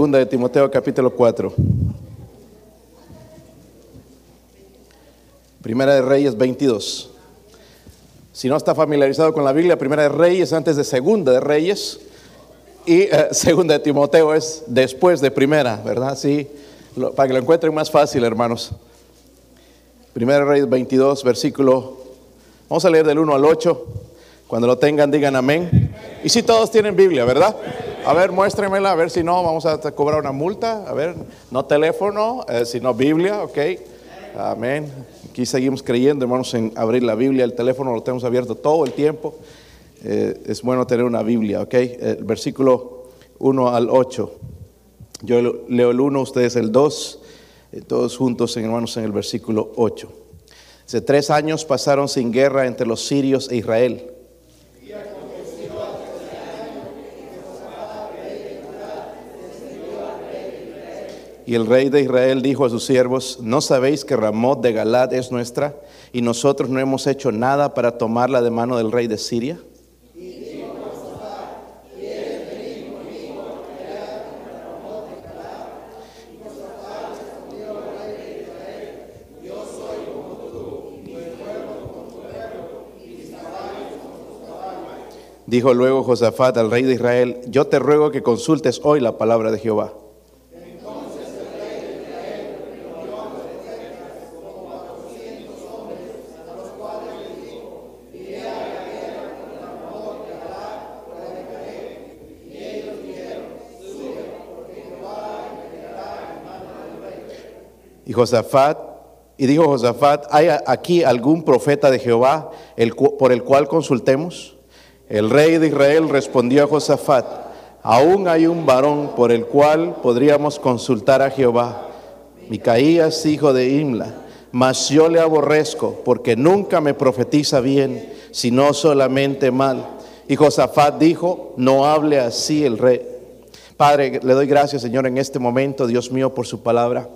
Segunda de Timoteo capítulo 4. Primera de Reyes 22. Si no está familiarizado con la Biblia, Primera de Reyes antes de Segunda de Reyes y eh, Segunda de Timoteo es después de Primera, ¿verdad? Sí, para que lo encuentren más fácil, hermanos. Primera de Reyes 22, versículo, vamos a leer del 1 al 8. Cuando lo tengan, digan amén. Y si todos tienen Biblia, ¿verdad? A ver, muéstrenmela, a ver si no, vamos a cobrar una multa. A ver, no teléfono, eh, sino Biblia, ok. Amén. Aquí seguimos creyendo, hermanos, en abrir la Biblia. El teléfono lo tenemos abierto todo el tiempo. Eh, es bueno tener una Biblia, ok. El versículo 1 al 8. Yo leo el 1, ustedes el 2. eh, todos juntos, hermanos, en el versículo 8. Hace tres años pasaron sin guerra entre los sirios e Israel. Y el rey de Israel dijo a sus siervos, ¿no sabéis que Ramot de Galad es nuestra y nosotros no hemos hecho nada para tomarla de mano del rey de Siria? Dijo luego Josafat al rey de Israel, yo te ruego que consultes hoy la palabra de Jehová. Y Josafat, y dijo Josafat, ¿hay aquí algún profeta de Jehová por el cual consultemos? El rey de Israel respondió a Josafat, aún hay un varón por el cual podríamos consultar a Jehová, Micaías, hijo de Imla, mas yo le aborrezco porque nunca me profetiza bien, sino solamente mal. Y Josafat dijo, no hable así el rey. Padre, le doy gracias, Señor, en este momento, Dios mío, por su palabra.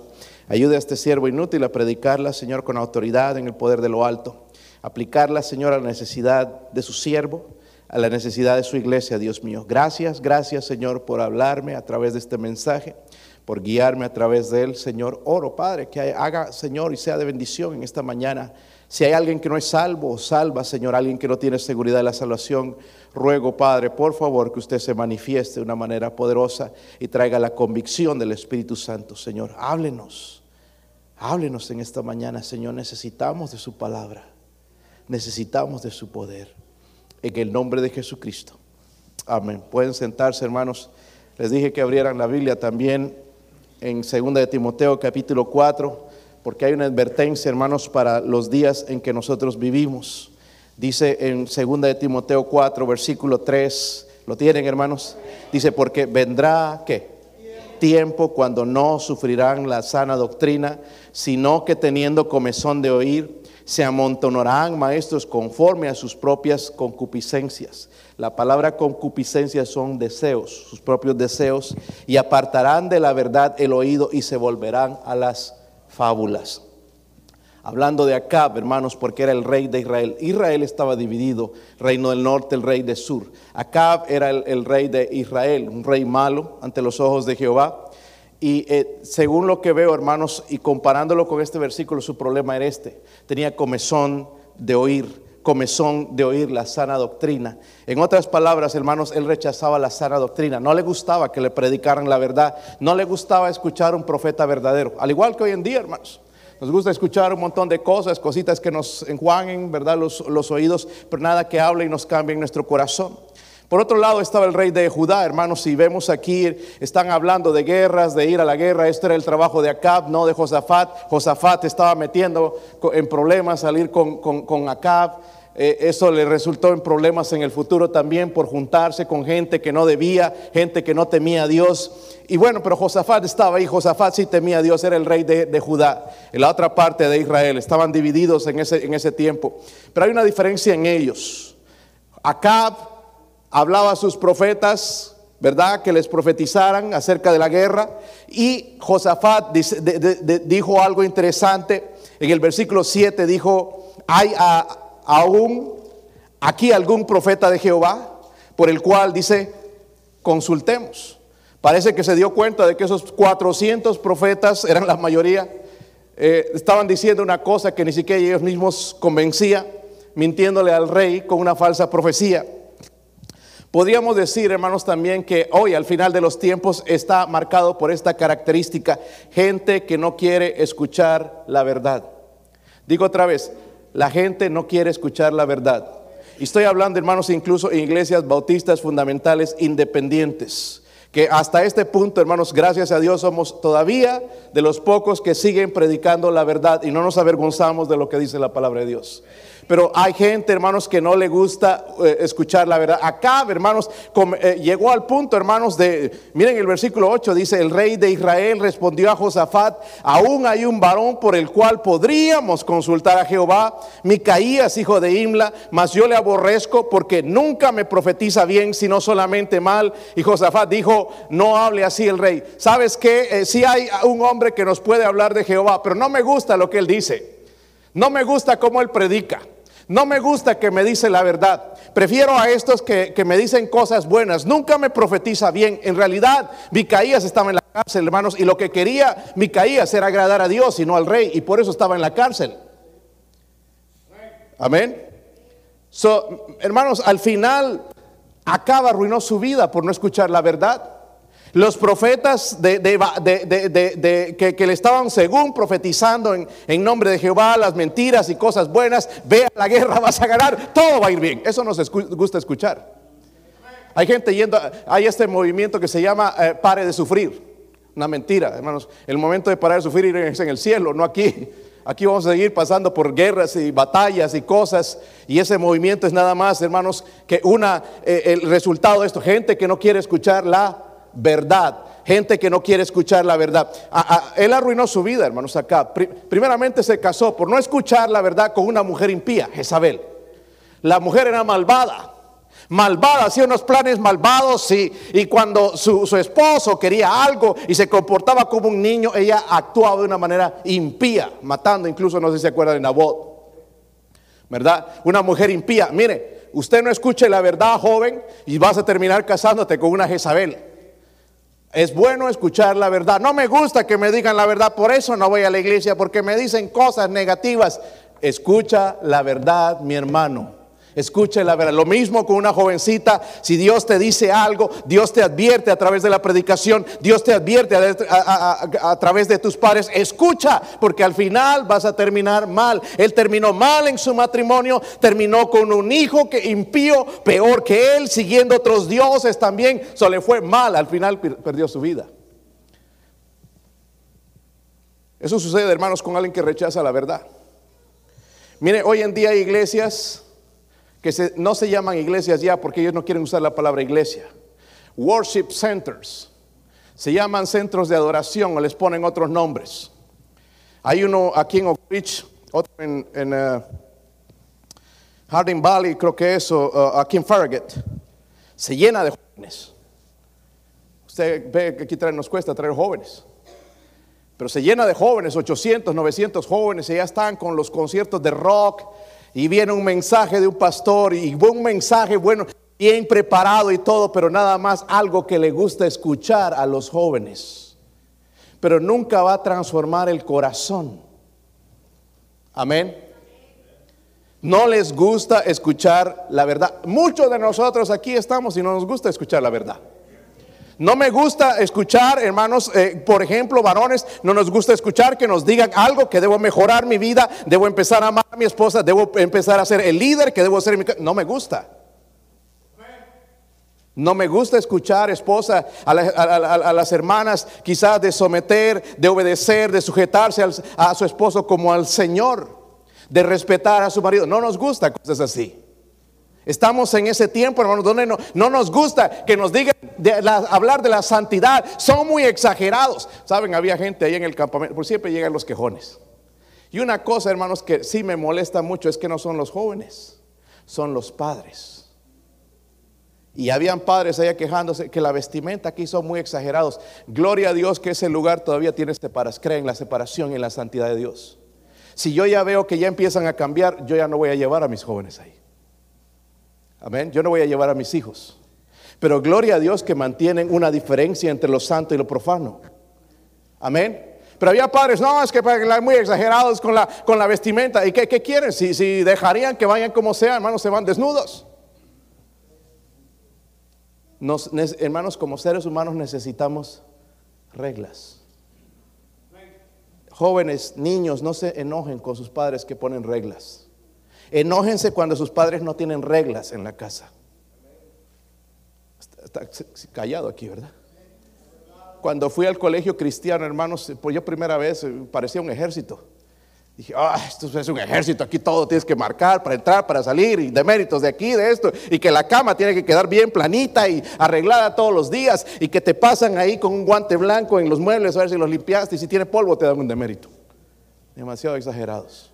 Ayude a este siervo inútil a predicarla, Señor, con autoridad en el poder de lo alto. Aplicarla, Señor, a la necesidad de su siervo, a la necesidad de su iglesia, Dios mío. Gracias, gracias, Señor, por hablarme a través de este mensaje, por guiarme a través de él, Señor. Oro, Padre, que haga, Señor, y sea de bendición en esta mañana. Si hay alguien que no es salvo salva, Señor, alguien que no tiene seguridad de la salvación, ruego, Padre, por favor, que usted se manifieste de una manera poderosa y traiga la convicción del Espíritu Santo, Señor. Háblenos, háblenos en esta mañana, Señor. Necesitamos de su palabra, necesitamos de su poder. En el nombre de Jesucristo. Amén. Pueden sentarse, hermanos. Les dije que abrieran la Biblia también en 2 de Timoteo capítulo 4, porque hay una advertencia, hermanos, para los días en que nosotros vivimos. Dice en 2 de Timoteo 4, versículo 3, ¿lo tienen, hermanos? Dice, porque vendrá, ¿qué? Tiempo cuando no sufrirán la sana doctrina, sino que teniendo comezón de oír, se amontonarán maestros conforme a sus propias concupiscencias. La palabra concupiscencia son deseos, sus propios deseos, y apartarán de la verdad el oído y se volverán a las fábulas. Hablando de Acab, hermanos, porque era el rey de Israel. Israel estaba dividido, reino del norte, el rey del sur. Acab era el, rey de Israel, un rey malo ante los ojos de Jehová. Y eh, según lo que veo, hermanos, y comparándolo con este versículo, su problema era este. Tenía comezón de oír, comezón de oír la sana doctrina. En otras palabras, hermanos, él rechazaba la sana doctrina. No le gustaba que le predicaran la verdad. No le gustaba escuchar un profeta verdadero. Al igual que hoy en día, hermanos. Nos gusta escuchar un montón de cosas, cositas que nos enjuaguen, ¿verdad? Los, los oídos, pero nada que hable y nos cambie en nuestro corazón. Por otro lado estaba el rey de Judá, hermanos, si vemos aquí, están hablando de guerras, de ir a la guerra, esto era el trabajo de Acab, no de Josafat. Josafat estaba metiendo en problemas salir con Acab. Eh, eso le resultó en problemas en el futuro también por juntarse con gente que no debía, gente que no temía a Dios. Y bueno, pero Josafat estaba ahí, Josafat sí temía a Dios, era el rey de, de Judá, en la otra parte de Israel, estaban divididos en ese, en ese tiempo. Pero hay una diferencia en ellos. Acab hablaba a sus profetas, ¿verdad? Que les profetizaran acerca de la guerra. Y Josafat dijo algo interesante. En el versículo 7 dijo, hay aún aquí algún profeta de Jehová por el cual dice, consultemos. Parece que se dio cuenta de que esos 400 profetas, eran la mayoría, eh, estaban diciendo una cosa que ni siquiera ellos mismos convencía, mintiéndole al rey con una falsa profecía. Podríamos decir, hermanos, también que hoy, al final de los tiempos, está marcado por esta característica, gente que no quiere escuchar la verdad. Digo otra vez, la gente no quiere escuchar la verdad. Y estoy hablando, hermanos, incluso en iglesias bautistas fundamentales independientes que hasta este punto, hermanos, gracias a Dios somos todavía de los pocos que siguen predicando la verdad y no nos avergonzamos de lo que dice la palabra de Dios. Pero hay gente, hermanos, que no le gusta eh, escuchar la verdad. Acá, hermanos, eh, llegó al punto, hermanos, de, miren el versículo 8, dice, el rey de Israel respondió a Josafat, aún hay un varón por el cual podríamos consultar a Jehová, Micaías, hijo de Imla, mas yo le aborrezco porque nunca me profetiza bien, sino solamente mal. Y Josafat dijo, no hable así el rey. ¿Sabes qué? Eh, si hay un hombre que nos puede hablar de Jehová, pero no me gusta lo que él dice. No me gusta cómo él predica. No me gusta que me dice la verdad. Prefiero a estos que, me dicen cosas buenas. Nunca me profetiza bien. En realidad, Micaías estaba en la cárcel, hermanos, y lo que quería Micaías era agradar a Dios y no al rey, y por eso estaba en la cárcel. Amén. Hermanos, al final acaba, arruinó su vida por no escuchar la verdad. Los profetas que, le estaban según profetizando en, nombre de Jehová las mentiras y cosas buenas, vea la guerra, vas a ganar, todo va a ir bien. Eso nos gusta escuchar. Hay gente yendo, hay este movimiento que se llama eh, pare de sufrir. Una mentira, hermanos. El momento de parar de sufrir es en el cielo, no aquí. Aquí vamos a seguir pasando por guerras y batallas y cosas. Y ese movimiento es nada más, hermanos, que una, eh, el resultado de esto. Gente que no quiere escuchar la verdad. Gente que no quiere escuchar la verdad. él arruinó su vida, hermanos, acá. primeramente se casó por no escuchar la verdad con una mujer impía, Jezabel. La mujer era malvada. Malvada, hacía unos planes malvados y, y cuando su, su, esposo quería algo y se comportaba como un niño, ella actuaba de una manera impía, matando, incluso no sé si se acuerdan de Nabot. ¿Verdad? Una mujer impía. Mire, usted no escuche la verdad, joven, y vas a terminar casándote con una Jezabel. Es bueno escuchar la verdad. No me gusta que me digan la verdad, por eso no voy a la iglesia, porque me dicen cosas negativas. Escucha la verdad, mi hermano. Escuche la verdad. Lo mismo con una jovencita. Si Dios te dice algo, Dios te advierte a través de la predicación, Dios te advierte a, través de tus padres. Escucha, porque al final vas a terminar mal. Él terminó mal en su matrimonio, terminó con un hijo que impío, peor que él, siguiendo otros dioses también. Eso le fue mal. Al final perdió su vida. Eso sucede, hermanos, con alguien que rechaza la verdad. Mire, hoy en día hay iglesias que no se llaman iglesias ya porque ellos no quieren usar la palabra iglesia. Worship centers. Se llaman centros de adoración o les ponen otros nombres. Hay uno aquí en Oak Ridge, otro en, uh, Harding Valley, creo que eso, uh, aquí en Farragut. Se llena de jóvenes. Usted ve que aquí nos cuesta traer jóvenes. Pero se llena de jóvenes, 800, 900 jóvenes, y ya están con los conciertos de rock, y viene un mensaje de un pastor y un mensaje bueno, bien preparado y todo, pero nada más algo que le gusta escuchar a los jóvenes. Pero nunca va a transformar el corazón. Amén. No les gusta escuchar la verdad. Muchos de nosotros aquí estamos y no nos gusta escuchar la verdad. No me gusta escuchar, hermanos, eh, por ejemplo, varones, no nos gusta escuchar que nos digan algo que debo mejorar mi vida, debo empezar a amar a mi esposa, debo empezar a ser el líder que debo ser mi No me gusta. No me gusta escuchar, esposa, a, las hermanas quizás de someter, de obedecer, de sujetarse a su esposo como al Señor, de respetar a su marido. No nos gusta cosas así. Estamos en ese tiempo, hermanos, donde no, nos gusta que nos digan hablar de la santidad. Son muy exagerados. Saben, había gente ahí en el campamento, por siempre llegan los quejones. Y una cosa, hermanos, que sí me molesta mucho es que no son los jóvenes, son los padres. Y habían padres allá quejándose que la vestimenta aquí son muy exagerados. Gloria a Dios que ese lugar todavía tiene separación, creen la separación y en la santidad de Dios. Si yo ya veo que ya empiezan a cambiar, yo ya no voy a llevar a mis jóvenes ahí. Amén. Yo no voy a llevar a mis hijos. Pero gloria a Dios que mantienen una diferencia entre lo santo y lo profano. Amén. Pero había padres, no, es que muy exagerados con la, con la vestimenta. ¿Y qué, quieren? Si, si dejarían que vayan como sea, hermanos, se van desnudos. Nos, hermanos, como seres humanos necesitamos reglas. Jóvenes, niños, no se enojen con sus padres que ponen reglas. Enójense cuando sus padres no tienen reglas en la casa. Está, callado aquí, ¿verdad? Cuando fui al colegio cristiano, hermanos, pues yo primera vez eh, parecía un ejército. Dije, ah, esto es un ejército, aquí todo tienes que marcar para entrar, para salir, y de méritos de aquí, de esto, y que la cama tiene que quedar bien planita y arreglada todos los días, y que te pasan ahí con un guante blanco en los muebles a ver si los limpiaste, y si tiene polvo te dan un demérito. Demasiado exagerados.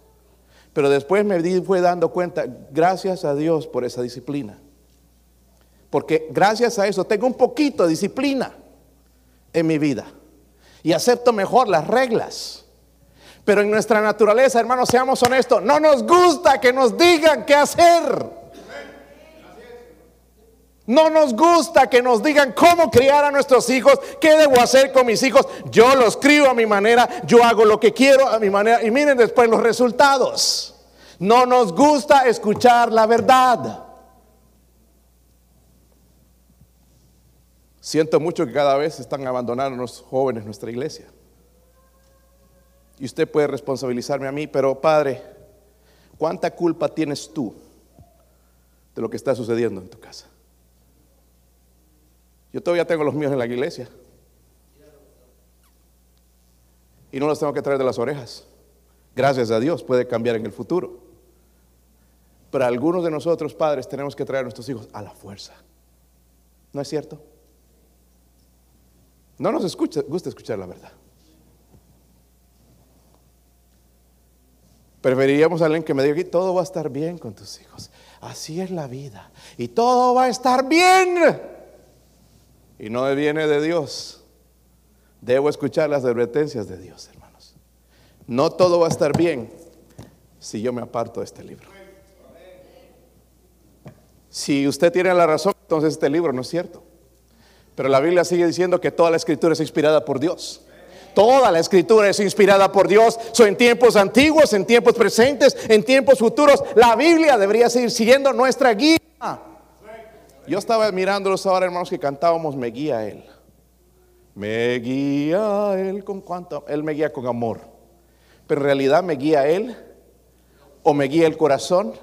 Pero después me di, fue dando cuenta, gracias a Dios por esa disciplina. Porque gracias a eso tengo un poquito de disciplina en mi vida. Y acepto mejor las reglas pero en nuestra naturaleza, hermanos, seamos honestos, no nos gusta que nos digan qué hacer. No nos gusta que nos digan cómo criar a nuestros hijos, qué debo hacer con mis hijos. Yo los crío a mi manera, yo hago lo que quiero a mi manera y miren después los resultados. No nos gusta escuchar la verdad. Siento mucho que cada vez están abandonando los jóvenes nuestra iglesia. Y usted puede responsabilizarme a mí, pero Padre, ¿cuánta culpa tienes tú de lo que está sucediendo en tu casa? Yo todavía tengo los míos en la iglesia. Y no los tengo que traer de las orejas. Gracias a Dios puede cambiar en el futuro. Pero algunos de nosotros, padres, tenemos que traer a nuestros hijos a la fuerza. ¿No es cierto? No nos escucha, gusta escuchar la verdad. Preferiríamos a alguien que me diga que todo va a estar bien con tus hijos. Así es la vida. Y todo va a estar bien. Y no viene de Dios. Debo escuchar las advertencias de Dios, hermanos. No todo va a estar bien si yo me aparto de este libro. Si usted tiene la razón, entonces este libro no es cierto. Pero la Biblia sigue diciendo que toda la escritura es inspirada por Dios. Toda la escritura es inspirada por Dios. En tiempos antiguos, en tiempos presentes, en tiempos futuros. La Biblia debería seguir siendo nuestra guía. Yo estaba mirándolos ahora, hermanos, que cantábamos, me guía Él. Me guía Él con cuánto. Él me guía con amor. Pero en realidad me guía Él, o me guía el corazón,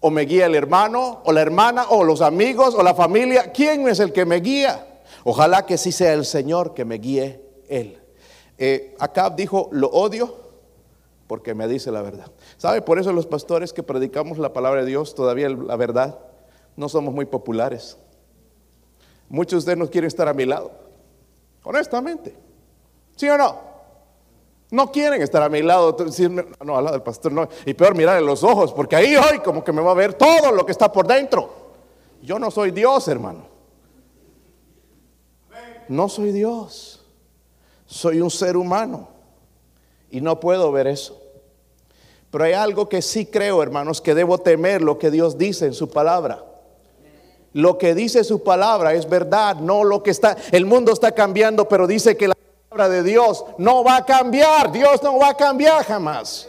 o me guía el hermano, o la hermana, o los amigos, o la familia. ¿Quién es el que me guía? Ojalá que sí sea el Señor que me guíe Él. Eh, Acab dijo, lo odio porque me dice la verdad. ¿Sabe? Por eso los pastores que predicamos la palabra de Dios, todavía la verdad, no somos muy populares. Muchos de ustedes no quieren estar a mi lado, honestamente. ¿Sí o no? No quieren estar a mi lado, no, al lado del pastor, no. Y peor mirar en los ojos, porque ahí hoy como que me va a ver todo lo que está por dentro. Yo no soy Dios, hermano. No soy Dios. Soy un ser humano y no puedo ver eso. Pero hay algo que sí creo, hermanos, que debo temer lo que Dios dice en su palabra. Lo que dice su palabra es verdad, no lo que está, el mundo está cambiando, pero dice que la palabra de Dios no va a cambiar, Dios no va a cambiar jamás.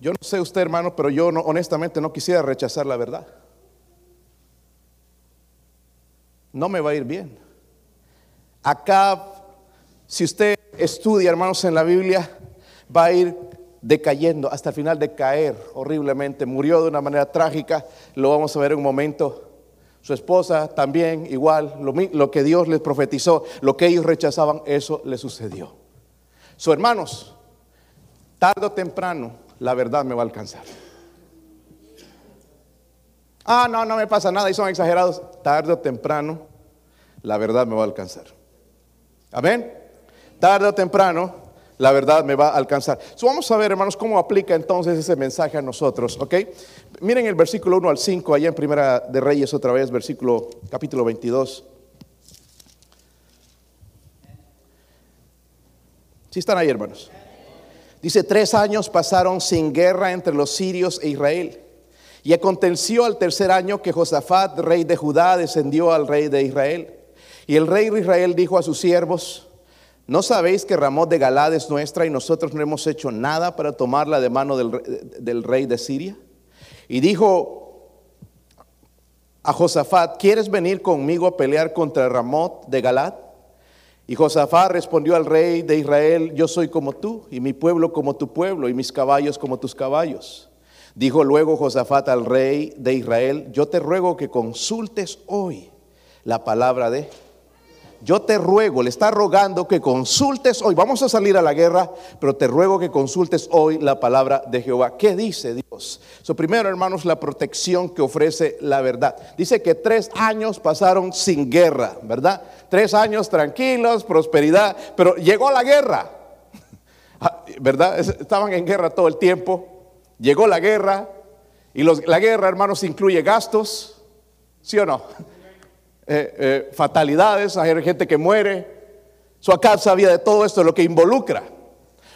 Yo no sé usted, hermano, pero yo no, honestamente no quisiera rechazar la verdad. no me va a ir bien. Acá, si usted estudia, hermanos, en la Biblia, va a ir decayendo hasta el final de caer horriblemente. Murió de una manera trágica, lo vamos a ver en un momento. Su esposa también, igual, lo, que Dios les profetizó, lo que ellos rechazaban, eso le sucedió. Sus hermanos, tarde o temprano, la verdad me va a alcanzar. Ah, no, no me pasa nada y son exagerados. Tarde o temprano, la verdad me va a alcanzar. Amén. Tarde o temprano, la verdad me va a alcanzar. vamos a ver, hermanos, cómo aplica entonces ese mensaje a nosotros, ¿ok? Miren el versículo 1 al 5, allá en Primera de Reyes otra vez, versículo capítulo 22. Si están ahí, hermanos. Dice, tres años pasaron sin guerra entre los sirios e Israel. Y aconteció al tercer año que Josafat, rey de Judá, descendió al rey de Israel. Y el rey de Israel dijo a sus siervos, ¿no sabéis que Ramón de Galad es nuestra y nosotros no hemos hecho nada para tomarla de mano del, del rey de Siria? Y dijo a Josafat, ¿quieres venir conmigo a pelear contra Ramot de Galad? Y Josafat respondió al rey de Israel, yo soy como tú, y mi pueblo como tu pueblo, y mis caballos como tus caballos. Dijo luego Josafat al rey de Israel, yo te ruego que consultes hoy la palabra de... Yo te ruego, le está rogando que consultes hoy. Vamos a salir a la guerra, pero te ruego que consultes hoy la palabra de Jehová. ¿Qué dice Dios? So, primero, hermanos, la protección que ofrece la verdad. Dice que tres años pasaron sin guerra, ¿verdad? Tres años tranquilos, prosperidad, pero llegó la guerra, ¿verdad? Estaban en guerra todo el tiempo llegó la guerra y la guerra, hermanos, incluye gastos, ¿sí o no? Eh, eh, fatalidades, hay gente que muere. Su acá sabía de todo esto, lo que involucra.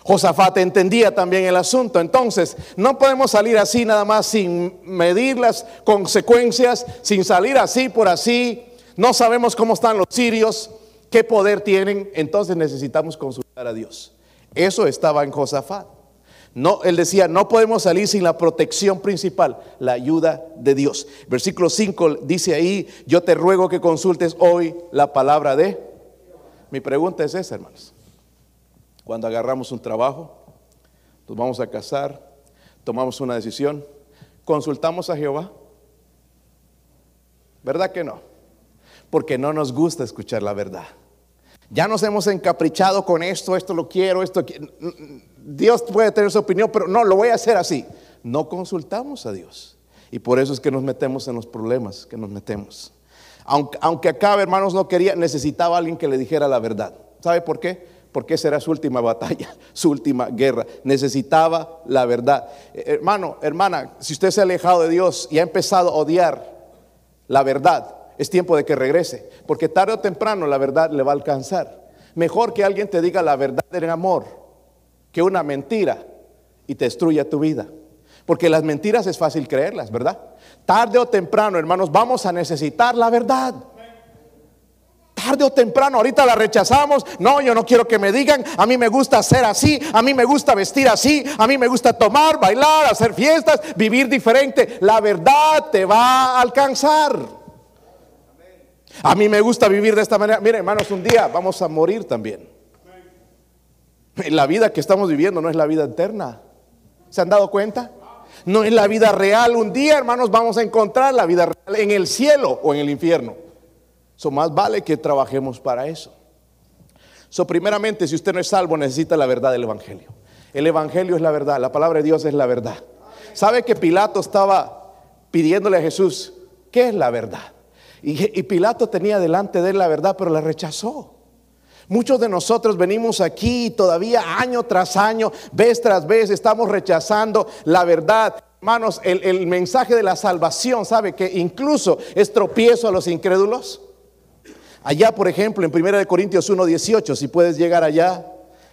Josafat entendía también el asunto. Entonces, no podemos salir así nada más sin medir las consecuencias, sin salir así por así. No sabemos cómo están los sirios, qué poder tienen. Entonces necesitamos consultar a Dios. Eso estaba en Josafat. No, él decía, no podemos salir sin la protección principal, la ayuda de Dios. Versículo 5 dice ahí, yo te ruego que consultes hoy la palabra de... Mi pregunta es esa, hermanos. Cuando agarramos un trabajo, nos vamos a casar, tomamos una decisión, consultamos a Jehová. ¿Verdad que no? Porque no nos gusta escuchar la verdad. Ya nos hemos encaprichado con esto, esto lo quiero, esto Dios puede tener su opinión, pero no, lo voy a hacer así. No consultamos a Dios. Y por eso es que nos metemos en los problemas que nos metemos. Aunque, aunque hermanos, no quería, necesitaba alguien que le dijera la verdad. ¿Sabe por qué? Porque esa era su última batalla, su última guerra. Necesitaba la verdad. Eh, hermano, hermana, si usted se ha alejado de Dios y ha empezado a odiar la verdad, es tiempo de que regrese, porque tarde o temprano la verdad le va a alcanzar. Mejor que alguien te diga la verdad en amor que una mentira y te destruya tu vida. Porque las mentiras es fácil creerlas, ¿verdad? Tarde o temprano, hermanos, vamos a necesitar la verdad. Tarde o temprano, ahorita la rechazamos. No, yo no quiero que me digan, a mí me gusta ser así, a mí me gusta vestir así, a mí me gusta tomar, bailar, hacer fiestas, vivir diferente. La verdad te va a alcanzar. A mí me gusta vivir de esta manera. Miren, hermanos, un día vamos a morir también. La vida que estamos viviendo no es la vida eterna. ¿Se han dado cuenta? No es la vida real. Un día, hermanos, vamos a encontrar la vida real en el cielo o en el infierno. Eso más vale que trabajemos para eso. So, primeramente, si usted no es salvo, necesita la verdad del Evangelio. El Evangelio es la verdad, la palabra de Dios es la verdad. ¿Sabe que Pilato estaba pidiéndole a Jesús, ¿qué es la verdad? Y, Pilato tenía delante de él la verdad, pero la rechazó. Muchos de nosotros venimos aquí todavía año tras año, vez tras vez, estamos rechazando la verdad. Hermanos, el, el mensaje de la salvación, ¿sabe que incluso es tropiezo a los incrédulos? Allá, por ejemplo, en 1 Corintios 1.18, si puedes llegar allá,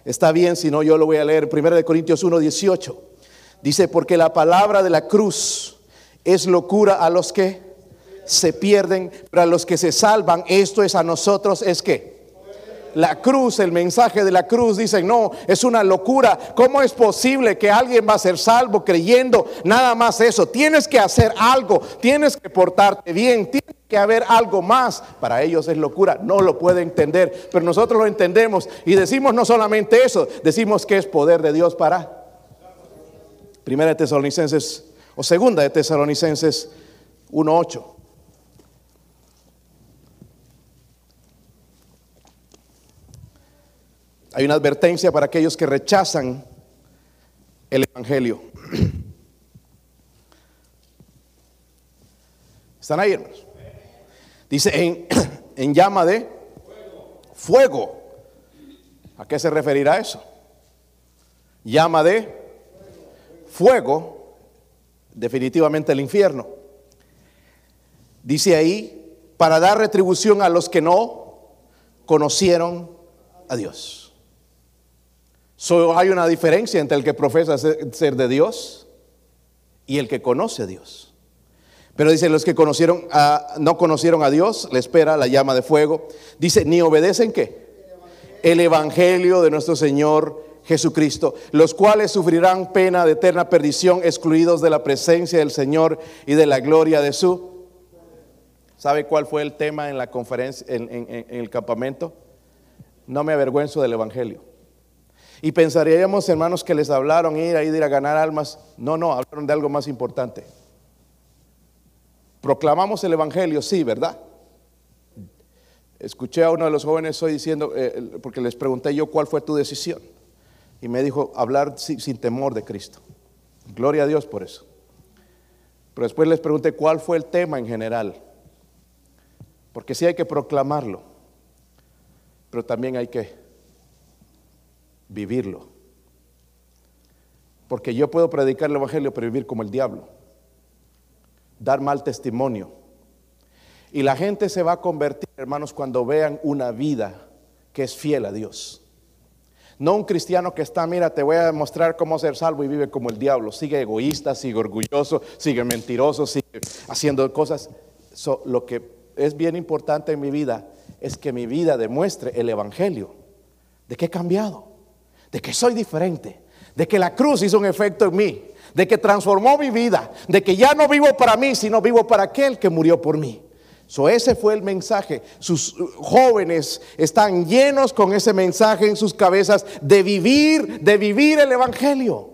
está bien, si no yo lo voy a leer. 1 Corintios 1.18 dice, porque la palabra de la cruz es locura a los que se pierden, pero a los que se salvan, esto es a nosotros, es que la cruz, el mensaje de la cruz, dicen, no, es una locura. ¿Cómo es posible que alguien va a ser salvo creyendo nada más eso? Tienes que hacer algo, tienes que portarte bien, tiene que haber algo más. Para ellos es locura, no lo puede entender, pero nosotros lo entendemos y decimos no solamente eso, decimos que es poder de Dios para. Primera de Tesalonicenses, o segunda de Tesalonicenses 1.8. Hay una advertencia para aquellos que rechazan el Evangelio. ¿Están ahí, hermanos? Dice en, en llama de fuego. ¿A qué se referirá eso? Llama de fuego, definitivamente el infierno. Dice ahí, para dar retribución a los que no conocieron a Dios. So, hay una diferencia entre el que profesa ser de Dios y el que conoce a Dios. Pero dice, los que conocieron a, no conocieron a Dios, le espera la llama de fuego. Dice, ni obedecen qué? El evangelio de nuestro Señor Jesucristo, los cuales sufrirán pena de eterna perdición, excluidos de la presencia del Señor y de la gloria de su. ¿Sabe cuál fue el tema en la conferencia, en, en el campamento? No me avergüenzo del evangelio. Y pensaríamos, hermanos, que les hablaron ir a ir a ganar almas. No, no, hablaron de algo más importante. Proclamamos el Evangelio, sí, ¿verdad? Escuché a uno de los jóvenes hoy diciendo, eh, porque les pregunté yo cuál fue tu decisión. Y me dijo, hablar sin, sin temor de Cristo. Gloria a Dios por eso. Pero después les pregunté cuál fue el tema en general. Porque sí hay que proclamarlo, pero también hay que vivirlo. Porque yo puedo predicar el Evangelio, pero vivir como el diablo dar mal testimonio. Y la gente se va a convertir, hermanos, cuando vean una vida que es fiel a Dios. No un cristiano que está, mira, te voy a demostrar cómo ser salvo y vive como el diablo. Sigue egoísta, sigue orgulloso, sigue mentiroso, sigue haciendo cosas. lo que es bien importante en mi vida es que mi vida demuestre el Evangelio. De que he cambiado, de que soy diferente, de que la cruz hizo un efecto en mí, de que transformó mi vida, de que ya no vivo para mí, sino vivo para aquel que murió por mí. So, ese fue el mensaje. Sus jóvenes están llenos con ese mensaje en sus cabezas de vivir, de vivir el Evangelio.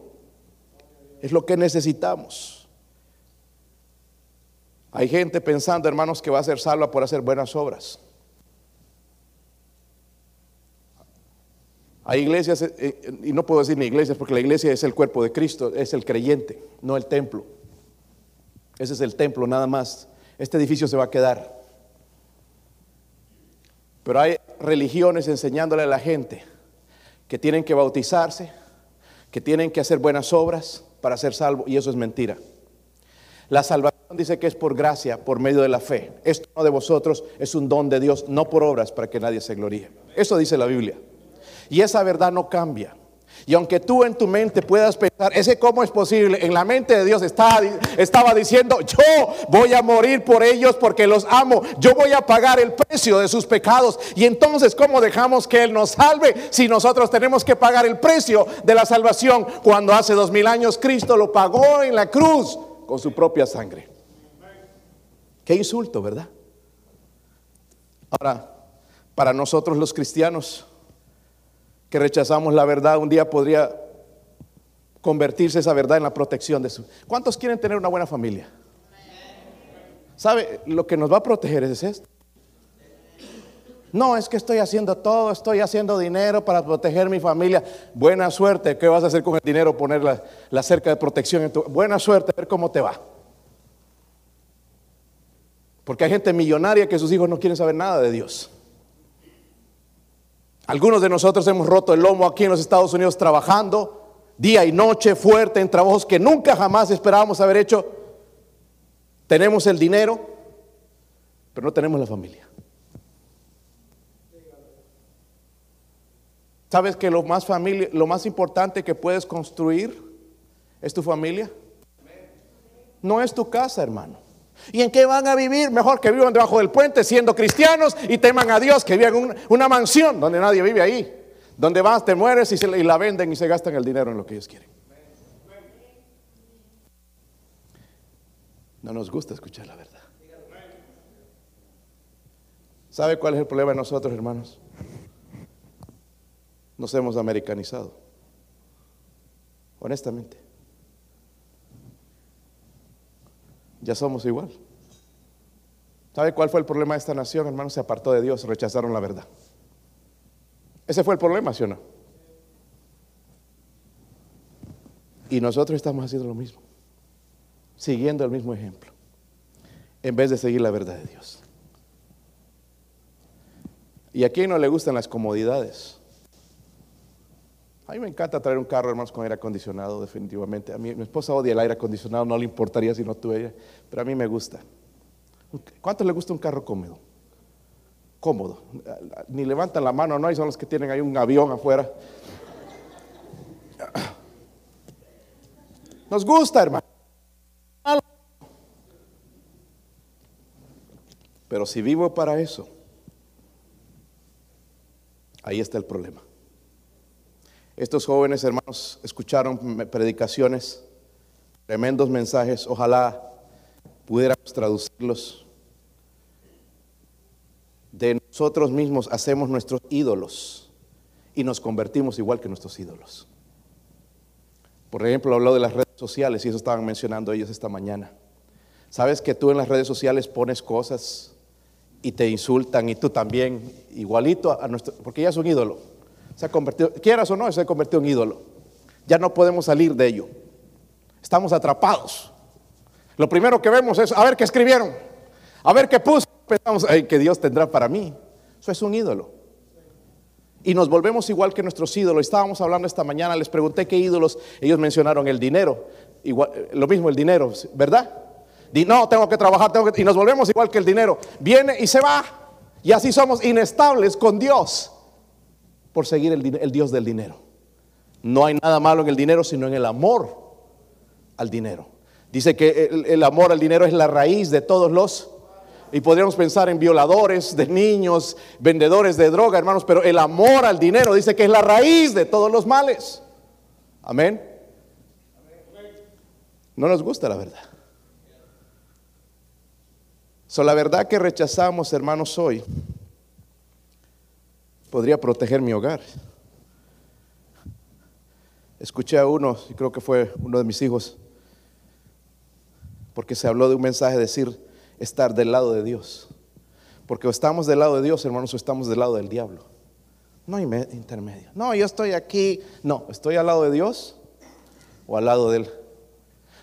Es lo que necesitamos. Hay gente pensando, hermanos, que va a ser salva por hacer buenas obras. Hay iglesias, eh, eh, y no puedo decir ni iglesias porque la iglesia es el cuerpo de Cristo, es el creyente, no el templo. Ese es el templo nada más. Este edificio se va a quedar. Pero hay religiones enseñándole a la gente que tienen que bautizarse, que tienen que hacer buenas obras para ser salvo, y eso es mentira. La salvación dice que es por gracia, por medio de la fe. Esto no de vosotros es un don de Dios, no por obras para que nadie se gloríe. Eso dice la Biblia. Y esa verdad no cambia. Y aunque tú en tu mente puedas pensar, ese cómo es posible, en la mente de Dios estaba, estaba diciendo, yo voy a morir por ellos porque los amo, yo voy a pagar el precio de sus pecados. Y entonces, ¿cómo dejamos que Él nos salve si nosotros tenemos que pagar el precio de la salvación cuando hace dos mil años Cristo lo pagó en la cruz con su propia sangre? Qué insulto, ¿verdad? Ahora, para nosotros los cristianos, que rechazamos la verdad, un día podría convertirse esa verdad en la protección de su. ¿Cuántos quieren tener una buena familia? ¿Sabe? Lo que nos va a proteger es esto. No, es que estoy haciendo todo, estoy haciendo dinero para proteger mi familia. Buena suerte, ¿qué vas a hacer con el dinero? Poner la, cerca de protección en tu... Buena suerte, a ver cómo te va. Porque hay gente millonaria que sus hijos no quieren saber nada de Dios. Algunos de nosotros hemos roto el lomo aquí en los Estados Unidos trabajando día y noche fuerte en trabajos que nunca jamás esperábamos haber hecho. Tenemos el dinero, pero no tenemos la familia. ¿Sabes que lo más, familia, lo más importante que puedes construir es tu familia? No es tu casa, hermano. ¿Y en qué van a vivir? Mejor que vivan debajo del puente siendo cristianos y teman a Dios, que vivan en una mansión donde nadie vive ahí. Donde vas, te mueres y, la venden y se gastan el dinero en lo que ellos quieren. No nos gusta escuchar la verdad. ¿Sabe cuál es el problema de nosotros, hermanos? Nos hemos americanizado. Honestamente. Ya somos igual. ¿Sabe cuál fue el problema de esta nación, hermano? Se apartó de Dios, rechazaron la verdad. Ese fue el problema, ¿sí o no? Y nosotros estamos haciendo lo mismo, siguiendo el mismo ejemplo, en vez de seguir la verdad de Dios. Y a quién no le gustan las comodidades. A mí me encanta traer un carro, hermanos, con aire acondicionado, definitivamente. A mí, mi esposa odia el aire acondicionado, no le importaría si no tuviera, pero a mí me gusta. ¿Cuánto le gusta un carro cómodo? Cómodo. Ni levantan la mano, no, hay son los que tienen ahí un avión afuera. Nos gusta, hermano. Pero si vivo para eso, ahí está el problema. Estos jóvenes hermanos escucharon predicaciones, tremendos mensajes, ojalá pudiéramos traducirlos. De nosotros mismos hacemos nuestros ídolos y nos convertimos igual que nuestros ídolos. Por ejemplo, habló de las redes sociales y eso estaban mencionando ellos esta mañana. Sabes que tú en las redes sociales pones cosas y te insultan y tú también, igualito a nuestro, porque ya es un ídolo. Se ha convertido, quieras o no, se ha convertido en ídolo. Ya no podemos salir de ello. Estamos atrapados. Lo primero que vemos es, a ver qué escribieron, a ver qué puso. Pensamos, ay, que Dios tendrá para mí. Eso es un ídolo. Y nos volvemos igual que nuestros ídolos. Estábamos hablando esta mañana, les pregunté qué ídolos. Ellos mencionaron el dinero. Igual, lo mismo el dinero, ¿verdad? no, tengo que trabajar, tengo que, y nos volvemos igual que el dinero. Viene y se va. Y así somos inestables con Dios por seguir el, Dios del dinero. No hay nada malo en el dinero, sino en el amor al dinero. Dice que el, el amor al dinero es la raíz de todos los... Y podríamos pensar en violadores de niños, vendedores de droga, hermanos, pero el amor al dinero dice que es la raíz de todos los males. Amén. No nos gusta la verdad. So, la verdad que rechazamos, hermanos, hoy podría proteger mi hogar. Escuché a uno, y creo que fue uno de mis hijos, porque se habló de un mensaje decir estar del lado de Dios. Porque o estamos del lado de Dios, hermanos, o estamos del lado del diablo. No hay intermedio. No, yo estoy aquí. No, estoy al lado de Dios o al lado de Él.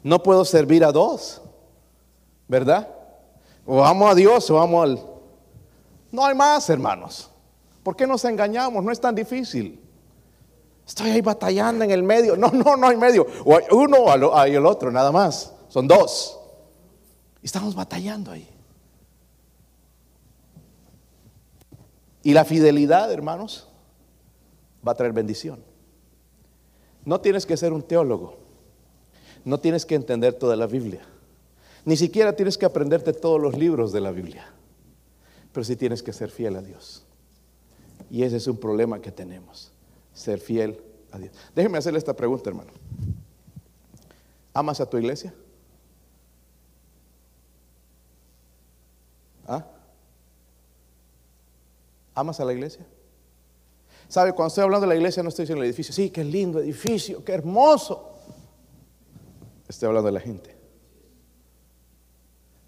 No puedo servir a dos, ¿verdad? O amo a Dios o amo al... No hay más, hermanos. ¿Por qué nos engañamos? No es tan difícil. Estoy ahí batallando en el medio. No, no, no hay medio. O hay uno o hay el otro, nada más. Son dos. Estamos batallando ahí. Y la fidelidad, hermanos, va a traer bendición. No tienes que ser un teólogo. No tienes que entender toda la Biblia. Ni siquiera tienes que aprenderte todos los libros de la Biblia, pero sí tienes que ser fiel a Dios. Y ese es un problema que tenemos, ser fiel a Dios. Déjeme hacerle esta pregunta, hermano. ¿Amas a tu iglesia? ¿Ah? ¿Amas a la iglesia? ¿Sabe? Cuando estoy hablando de la iglesia no estoy diciendo el edificio. Sí, qué lindo edificio, qué hermoso. Estoy hablando de la gente.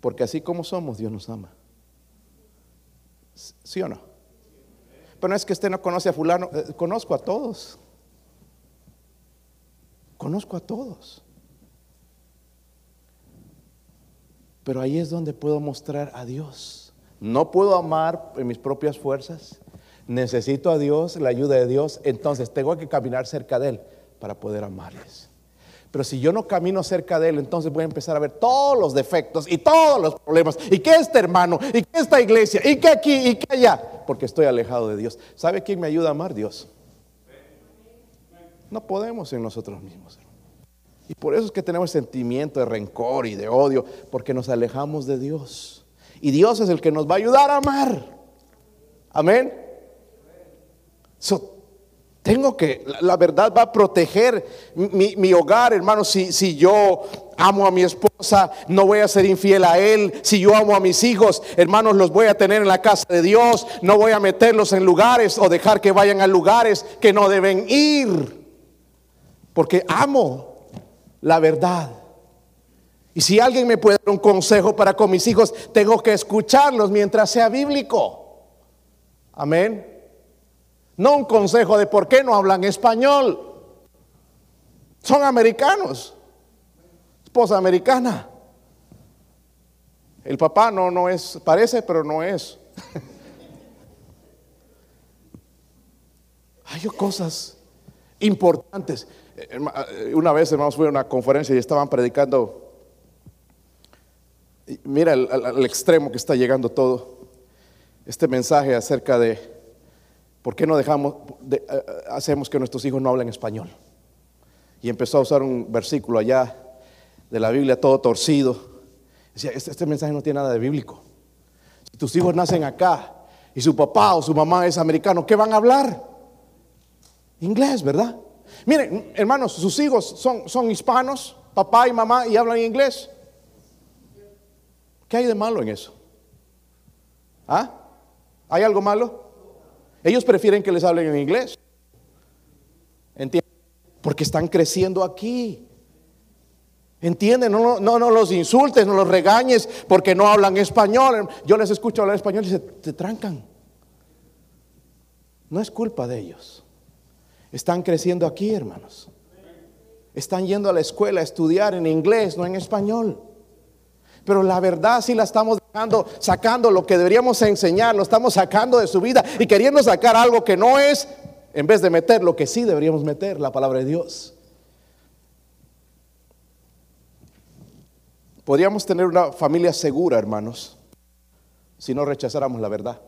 Porque así como somos, Dios nos ama. ¿Sí o no? Pero no es que usted no conoce a fulano, eh, conozco a todos. Conozco a todos. Pero ahí es donde puedo mostrar a Dios. No puedo amar en mis propias fuerzas. Necesito a Dios, la ayuda de Dios. Entonces tengo que caminar cerca de Él para poder amarles. Pero si yo no camino cerca de Él, entonces voy a empezar a ver todos los defectos y todos los problemas. ¿Y qué este hermano? ¿Y qué esta iglesia? ¿Y qué aquí? ¿Y qué allá? Porque estoy alejado de Dios. ¿Sabe quién me ayuda a amar? Dios. No podemos en nosotros mismos. Y por eso es que tenemos sentimiento de rencor y de odio, porque nos alejamos de Dios. Y Dios es el que nos va a ayudar a amar. Amén. Tengo que, la verdad va a proteger mi, hogar, hermano. Si, si yo amo a mi esposa, no voy a ser infiel a él. Si yo amo a mis hijos, hermanos, los voy a tener en la casa de Dios. No voy a meterlos en lugares o dejar que vayan a lugares que no deben ir. Porque amo la verdad. Y si alguien me puede dar un consejo para con mis hijos, tengo que escucharlos mientras sea bíblico. Amén. No un consejo de por qué no hablan español. Son americanos. Esposa americana. El papá no, no es, parece, pero no es. Hay cosas importantes. Eh, una vez, hermanos, fui a una conferencia y estaban predicando. Mira el extremo que está llegando todo. Este mensaje acerca de ¿Por qué no dejamos, eh, eh, hacemos que nuestros hijos no hablen español? y empezó a usar un versículo allá de la Biblia todo torcido. Decía, este, este mensaje no tiene nada de bíblico. Si tus hijos nacen acá y su papá o su mamá es americano, ¿qué van a hablar? Inglés, ¿verdad? Miren, hermanos, sus hijos son, son hispanos, papá y mamá, y hablan inglés. ¿Qué hay de malo en eso? ¿Ah? ¿Hay algo malo? Ellos prefieren que les hablen en inglés. ¿Entienden? Porque están creciendo aquí. ¿Entienden? No, no, no los insultes, no los regañes porque no hablan español. Yo les escucho hablar español y se, se trancan. No es culpa de ellos. Están creciendo aquí, hermanos. Están yendo a la escuela a estudiar en inglés, no en español. Pero la verdad sí la estamos dejando, sacando lo que deberíamos enseñar, lo estamos sacando de su vida y queriendo sacar algo que no es, en vez de meter lo que sí deberíamos meter, la palabra de Dios. Podríamos tener una familia segura, hermanos, si no rechazáramos la verdad.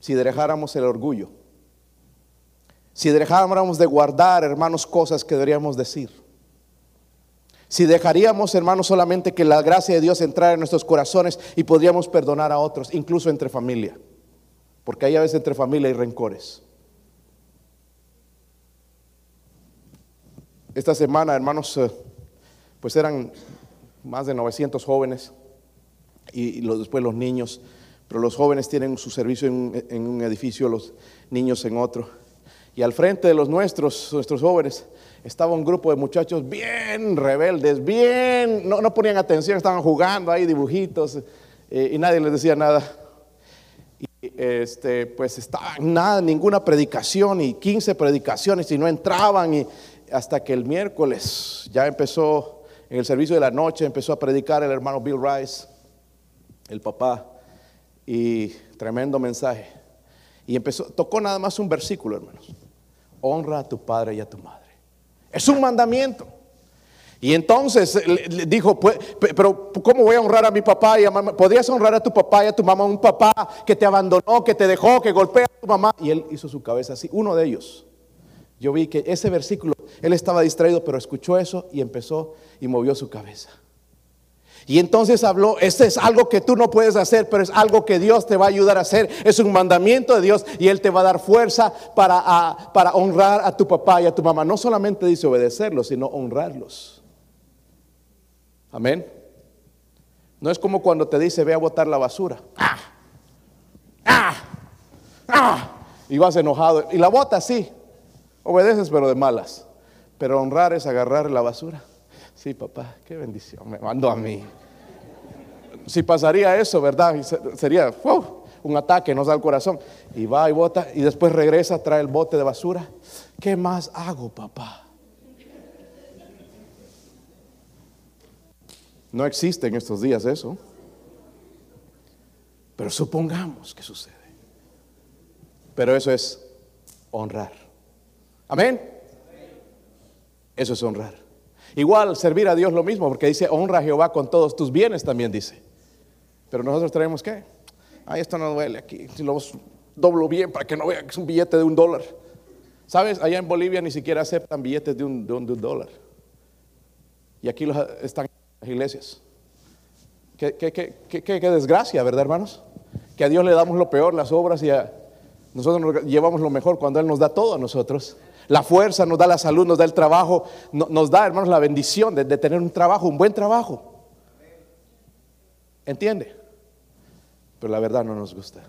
Si dejáramos el orgullo. Si dejáramos de guardar, hermanos, cosas que deberíamos decir. Si dejaríamos, hermanos, solamente que la gracia de Dios entrara en nuestros corazones y podríamos perdonar a otros, incluso entre familia. Porque hay a veces entre familia y rencores. Esta semana, hermanos, eh, pues eran más de 900 jóvenes y, después los niños. Pero los jóvenes tienen su servicio en un edificio, los niños en otro. Y al frente de los nuestros, nuestros jóvenes, estaba un grupo de muchachos bien rebeldes, bien, no, no ponían atención, estaban jugando ahí dibujitos eh, y nadie les decía nada. Y este, pues estaba nada, ninguna predicación y 15 predicaciones y no entraban y hasta que el miércoles ya empezó en el servicio de la noche, empezó a predicar el hermano Bill Rice, el papá, y tremendo mensaje. Y empezó, tocó nada más un versículo, hermanos honra a tu padre y a tu madre. Es un mandamiento. Y entonces le dijo, pues, pero ¿cómo voy a honrar a mi papá y a mamá? ¿Podrías honrar a tu papá y a tu mamá? Un papá que te abandonó, que te dejó, que golpea a tu mamá. Y él hizo su cabeza así, uno de ellos. Yo vi que ese versículo, él estaba distraído, pero escuchó eso y empezó y movió su cabeza. Y entonces habló, este es algo que tú no puedes hacer, pero es algo que Dios te va a ayudar a hacer. Es un mandamiento de Dios y Él te va a dar fuerza para, para honrar a tu papá y a tu mamá. No solamente dice obedecerlos, sino honrarlos. Amén. No es como cuando te dice ve a botar la basura. ¡Ah! ¡Ah! ¡Ah! Y vas enojado. Y la bota sí. Obedeces pero de malas. Pero honrar es agarrar la basura. Sí, papá, qué bendición, me mandó a mí. Si pasaría eso, ¿verdad? Sería un ataque, nos da el corazón. Y va y bota y después regresa, trae el bote de basura. ¿Qué más hago, papá? No existe en estos días eso. Pero supongamos que sucede. Pero eso es honrar. Amén. Eso es honrar. Igual servir a Dios lo mismo, porque dice, honra a Jehová con todos tus bienes, también dice. Pero nosotros tenemos que, ay, esto no duele aquí, si lo doblo bien para que no vean que es un billete de un dólar. ¿Sabes? Allá en Bolivia ni siquiera aceptan billetes de un, dólar. Y aquí están las iglesias. Qué, qué, desgracia, ¿verdad, hermanos? Que a Dios le damos lo peor, las obras, y a nosotros nos llevamos lo mejor cuando Él nos da todo a nosotros la fuerza, nos da la salud, nos da el trabajo, nos da, hermanos, la bendición de, tener un trabajo, un buen trabajo. ¿Entiende? Pero la verdad no nos gusta.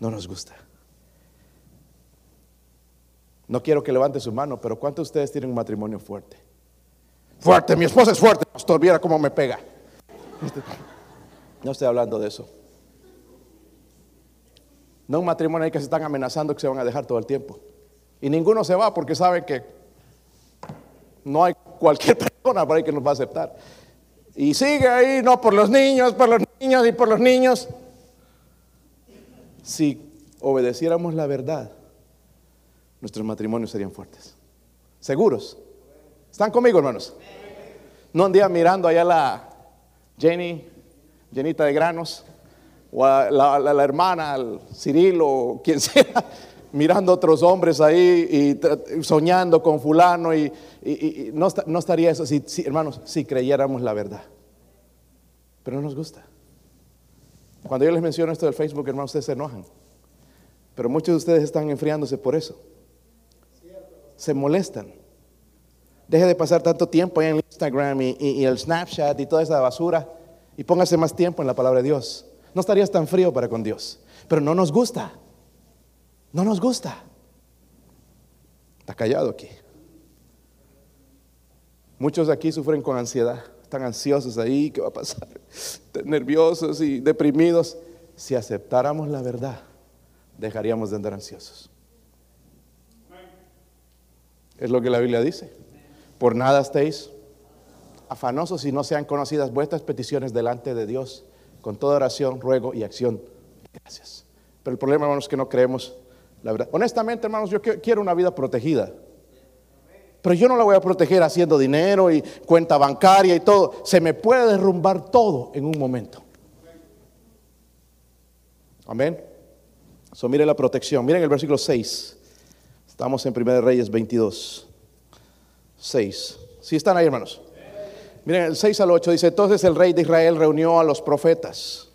No nos gusta. No quiero que levante su mano, pero ¿cuántos de ustedes tienen un matrimonio fuerte? Fuerte, mi esposa es fuerte, pastor, cómo me pega. No estoy hablando de eso. No un matrimonio ahí que se están amenazando que se van a dejar todo el tiempo. Y ninguno se va porque sabe que no hay cualquier persona por ahí que nos va a aceptar. Y sigue ahí, no por los niños, por los niños y por los niños. Si obedeciéramos la verdad, nuestros matrimonios serían fuertes. ¿Seguros? ¿Están conmigo, hermanos? No un día mirando allá la Jenny, llenita de granos, o la, hermana, al Cirilo, quien sea, mirando otros hombres ahí y soñando con fulano y, no, estaría eso, si, hermanos, si creyéramos la verdad. Pero no nos gusta. Cuando yo les menciono esto del Facebook, hermanos, ustedes se enojan. Pero muchos de ustedes están enfriándose por eso. Se molestan. Deje de pasar tanto tiempo en Instagram y, el Snapchat y toda esa basura y póngase más tiempo en la palabra de Dios. No estarías tan frío para con Dios. Pero no nos gusta. No nos gusta. Está callado aquí. Muchos aquí sufren con ansiedad. Están ansiosos ahí. ¿Qué va a pasar? nerviosos y deprimidos. Si aceptáramos la verdad, dejaríamos de andar ansiosos. Es lo que la Biblia dice. Por nada estéis afanosos y no sean conocidas vuestras peticiones delante de Dios con toda oración, ruego y acción. Gracias. Pero el problema, hermanos, es que no creemos la verdad. Honestamente, hermanos, yo quiero una vida protegida. Pero yo no la voy a proteger haciendo dinero y cuenta bancaria y todo. Se me puede derrumbar todo en un momento. Amén. So, mire la protección. Miren el versículo 6. Estamos en 1 Reyes 22. 6. ¿Sí están ahí, hermanos? Miren, el 6 al 8 dice, entonces el rey de Israel reunió a los profetas,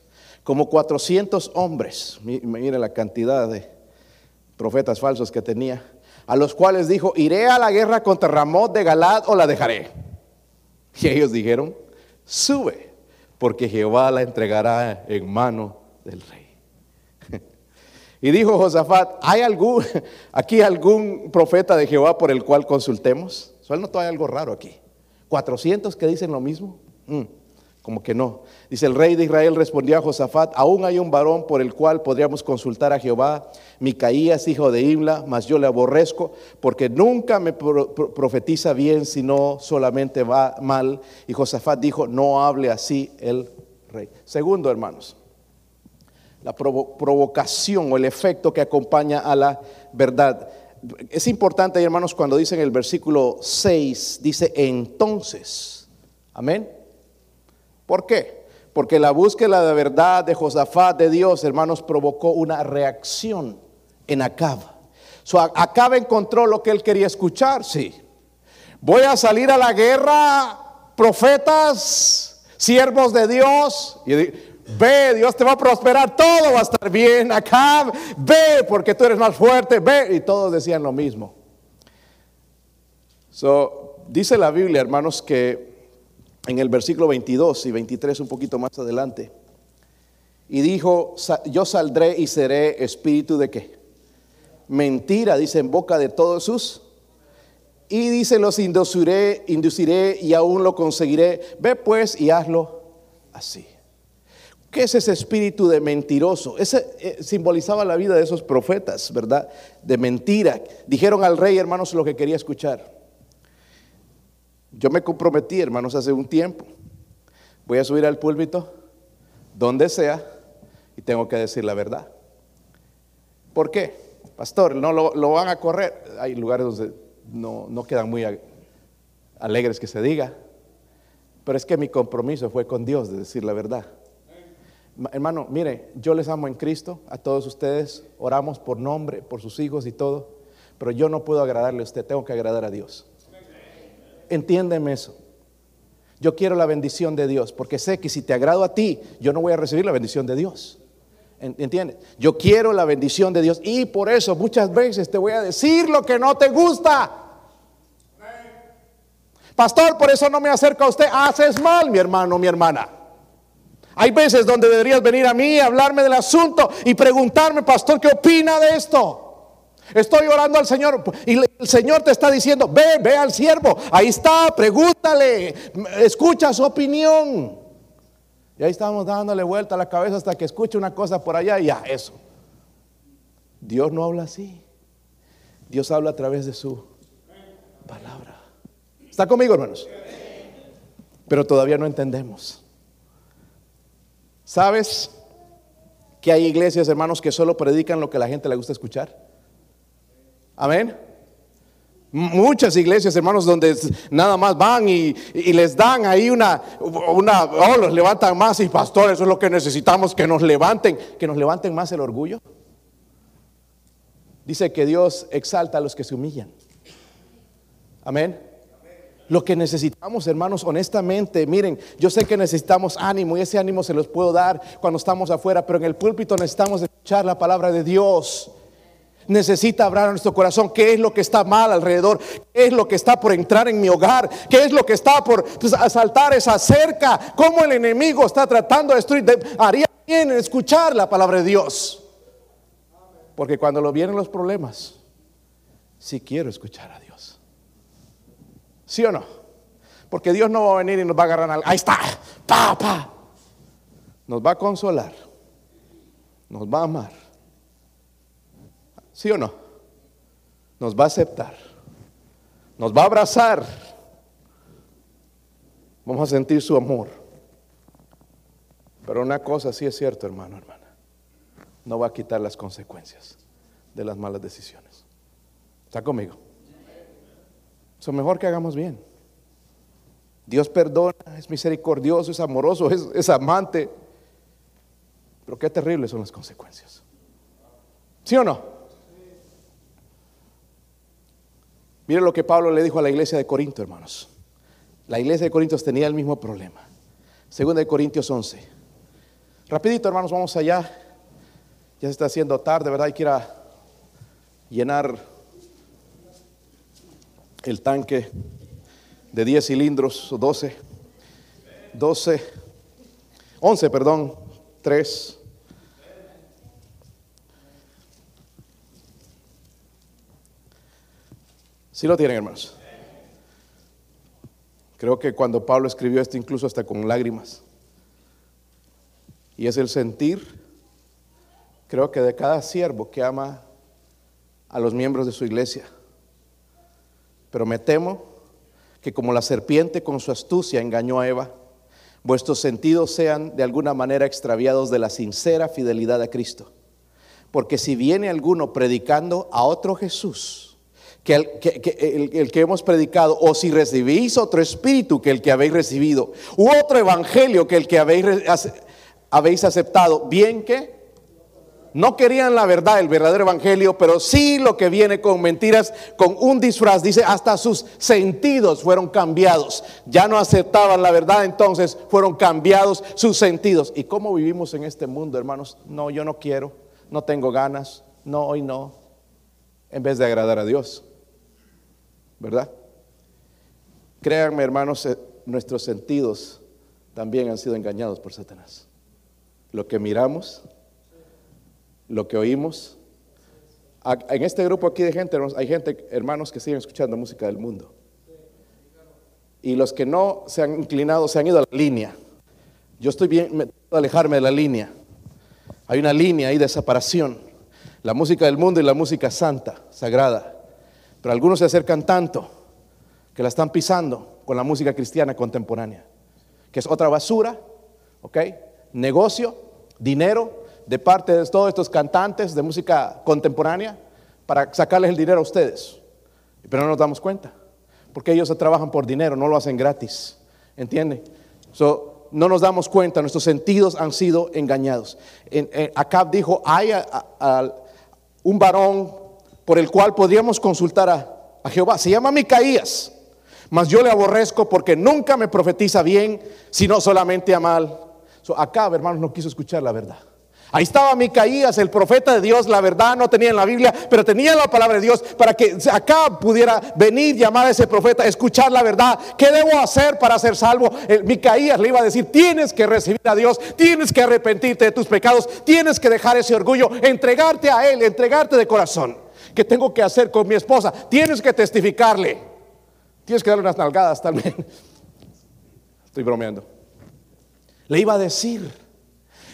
como 400 hombres. Miren la cantidad de profetas falsos que tenía a los cuales dijo, iré a la guerra contra Ramot de Galad o la dejaré. Y ellos dijeron, sube, porque Jehová la entregará en mano del rey. Y dijo Josafat, ¿hay algún, aquí algún profeta de Jehová por el cual consultemos? No hay algo raro aquí. 400 que dicen lo mismo. Mm, como que no. Dice el rey de Israel respondió a Josafat, aún hay un varón por el cual podríamos consultar a Jehová, Micaías, hijo de Imla, mas yo le aborrezco, porque nunca me profetiza bien, sino solamente va mal. Y Josafat dijo, no hable así el rey. Segundo, hermanos, la provocación o el efecto que acompaña a la verdad. Es importante, hermanos, cuando dice en el versículo 6, dice entonces, amén. ¿Por qué? Porque la búsqueda de verdad de Josafat de Dios, hermanos, provocó una reacción en Acab. So, Acab encontró lo que él quería escuchar, sí. Voy a salir a la guerra, profetas, siervos de Dios. Y ve, Dios te va a prosperar, todo va a estar bien. Acab, ve, porque tú eres más fuerte, ve. Y todos decían lo mismo. So, dice la Biblia, hermanos, que en el versículo 22 y 23 un poquito más adelante. Y dijo, yo saldré y seré espíritu de qué? Mentira, dice en boca de todos sus. Y dice, los induciré, induciré y aún lo conseguiré. Ve pues y hazlo así. ¿Qué es ese espíritu de mentiroso? Ese eh, simbolizaba la vida de esos profetas, ¿verdad? De mentira. Dijeron al rey, hermanos, lo que quería escuchar. Yo me comprometí, hermanos, hace un tiempo. Voy a subir al púlpito, donde sea, y tengo que decir la verdad. ¿Por qué? Pastor, no lo, van a correr. Hay lugares donde no, no quedan muy alegres que se diga. Pero es que mi compromiso fue con Dios de decir la verdad. Hermano, mire, yo les amo en Cristo, a todos ustedes, oramos por nombre, por sus hijos y todo, pero yo no puedo agradarle a usted, tengo que agradar a Dios. Entiéndeme eso. Yo quiero la bendición de Dios, porque sé que si te agrado a ti, yo no voy a recibir la bendición de Dios. ¿Entiendes? Yo quiero la bendición de Dios y por eso muchas veces te voy a decir lo que no te gusta. Pastor, por eso no me acerco a usted. Haces mal, mi hermano, mi hermana. Hay veces donde deberías venir a mí, hablarme del asunto y preguntarme, pastor, ¿qué opina de esto? Estoy orando al Señor y el Señor te está diciendo, ve, ve al siervo, ahí está, pregúntale, escucha su opinión. Y ahí estamos dándole vuelta a la cabeza hasta que escuche una cosa por allá y ya, eso. Dios no habla así. Dios habla a través de su palabra. ¿Está conmigo, hermanos? Pero todavía no entendemos. ¿Sabes que hay iglesias, hermanos, que solo predican lo que a la gente le gusta escuchar? Amén. Muchas iglesias, hermanos, donde nada más van y, les dan ahí una, una, oh, los levantan más y pastor, eso es lo que necesitamos, que nos levanten, que nos levanten más el orgullo. Dice que Dios exalta a los que se humillan. Amén. Lo que necesitamos, hermanos, honestamente, miren, yo sé que necesitamos ánimo y ese ánimo se los puedo dar cuando estamos afuera, pero en el púlpito necesitamos escuchar la palabra de Dios. Necesita hablar a nuestro corazón qué es lo que está mal alrededor, qué es lo que está por entrar en mi hogar, qué es lo que está por pues, asaltar esa cerca, cómo el enemigo está tratando de destruir. haría bien en escuchar la palabra de Dios. Porque cuando lo vienen los problemas, sí quiero escuchar a. ¿Sí o no? Porque Dios no va a venir y nos va a agarrar algo. Ahí está, pa. Nos va a consolar. Nos va a amar. ¿Sí o no? Nos va a aceptar. Nos va a abrazar. Vamos a sentir su amor. Pero una cosa sí es cierto, hermano, hermana. No va a quitar las consecuencias de las malas decisiones. ¿Está conmigo? Es mejor que hagamos bien. Dios perdona, es misericordioso, es amoroso, es, amante. Pero qué terribles son las consecuencias. ¿Sí o no? Miren lo que Pablo le dijo a la iglesia de Corinto, hermanos. La iglesia de Corintios tenía el mismo problema. Segunda de Corintios 11. Rapidito, hermanos, vamos allá. Ya se está haciendo tarde, ¿verdad? Hay que ir a llenar el tanque de 10 cilindros, o 12, 12, 11, perdón, 3. Si lo tienen, hermanos. Creo que cuando Pablo escribió esto, incluso hasta con lágrimas, y es el sentir, creo que de cada siervo que ama a los miembros de su iglesia. Pero me temo que como la serpiente con su astucia engañó a Eva, vuestros sentidos sean de alguna manera extraviados de la sincera fidelidad a Cristo. Porque si viene alguno predicando a otro Jesús, que el, que hemos predicado, o si recibís otro espíritu que el que habéis recibido, u otro evangelio que el que habéis, habéis aceptado, bien que no querían la verdad, el verdadero evangelio, pero sí lo que viene con mentiras, con un disfraz. Dice, hasta sus sentidos fueron cambiados. Ya no aceptaban la verdad, entonces fueron cambiados sus sentidos. ¿Y cómo vivimos en este mundo, hermanos? No, yo no quiero, no tengo ganas, no, hoy no. En vez de agradar a Dios. ¿Verdad? Créanme, hermanos, eh, nuestros sentidos también han sido engañados por Satanás. Lo que miramos lo que oímos. En este grupo aquí de gente, hay gente, hermanos, que siguen escuchando música del mundo. Y los que no se han inclinado, se han ido a la línea. Yo estoy bien, me tengo alejarme de la línea. Hay una línea ahí de separación. La música del mundo y la música santa, sagrada. Pero algunos se acercan tanto que la están pisando con la música cristiana contemporánea, que es otra basura, ¿ok? Negocio, dinero, de parte de todos estos cantantes de música contemporánea para sacarles el dinero a ustedes. Pero no nos damos cuenta, porque ellos trabajan por dinero, no lo hacen gratis. ¿Entiende? no nos damos cuenta, nuestros sentidos han sido engañados. En, Acab dijo, hay un varón por el cual podríamos consultar a, Jehová. Se llama Micaías, mas yo le aborrezco porque nunca me profetiza bien, sino solamente a mal. Acab, hermanos, no quiso escuchar la verdad. Ahí estaba Micaías, el profeta de Dios, la verdad no tenía en la Biblia, pero tenía la palabra de Dios para que acá pudiera venir, llamar a ese profeta, escuchar la verdad. ¿Qué debo hacer para ser salvo? Micaías le iba a decir, tienes que recibir a Dios, tienes que arrepentirte de tus pecados, tienes que dejar ese orgullo, entregarte a Él, entregarte de corazón. ¿Qué tengo que hacer con mi esposa? Tienes que testificarle. Tienes que darle unas nalgadas también. Estoy bromeando. Le iba a decir.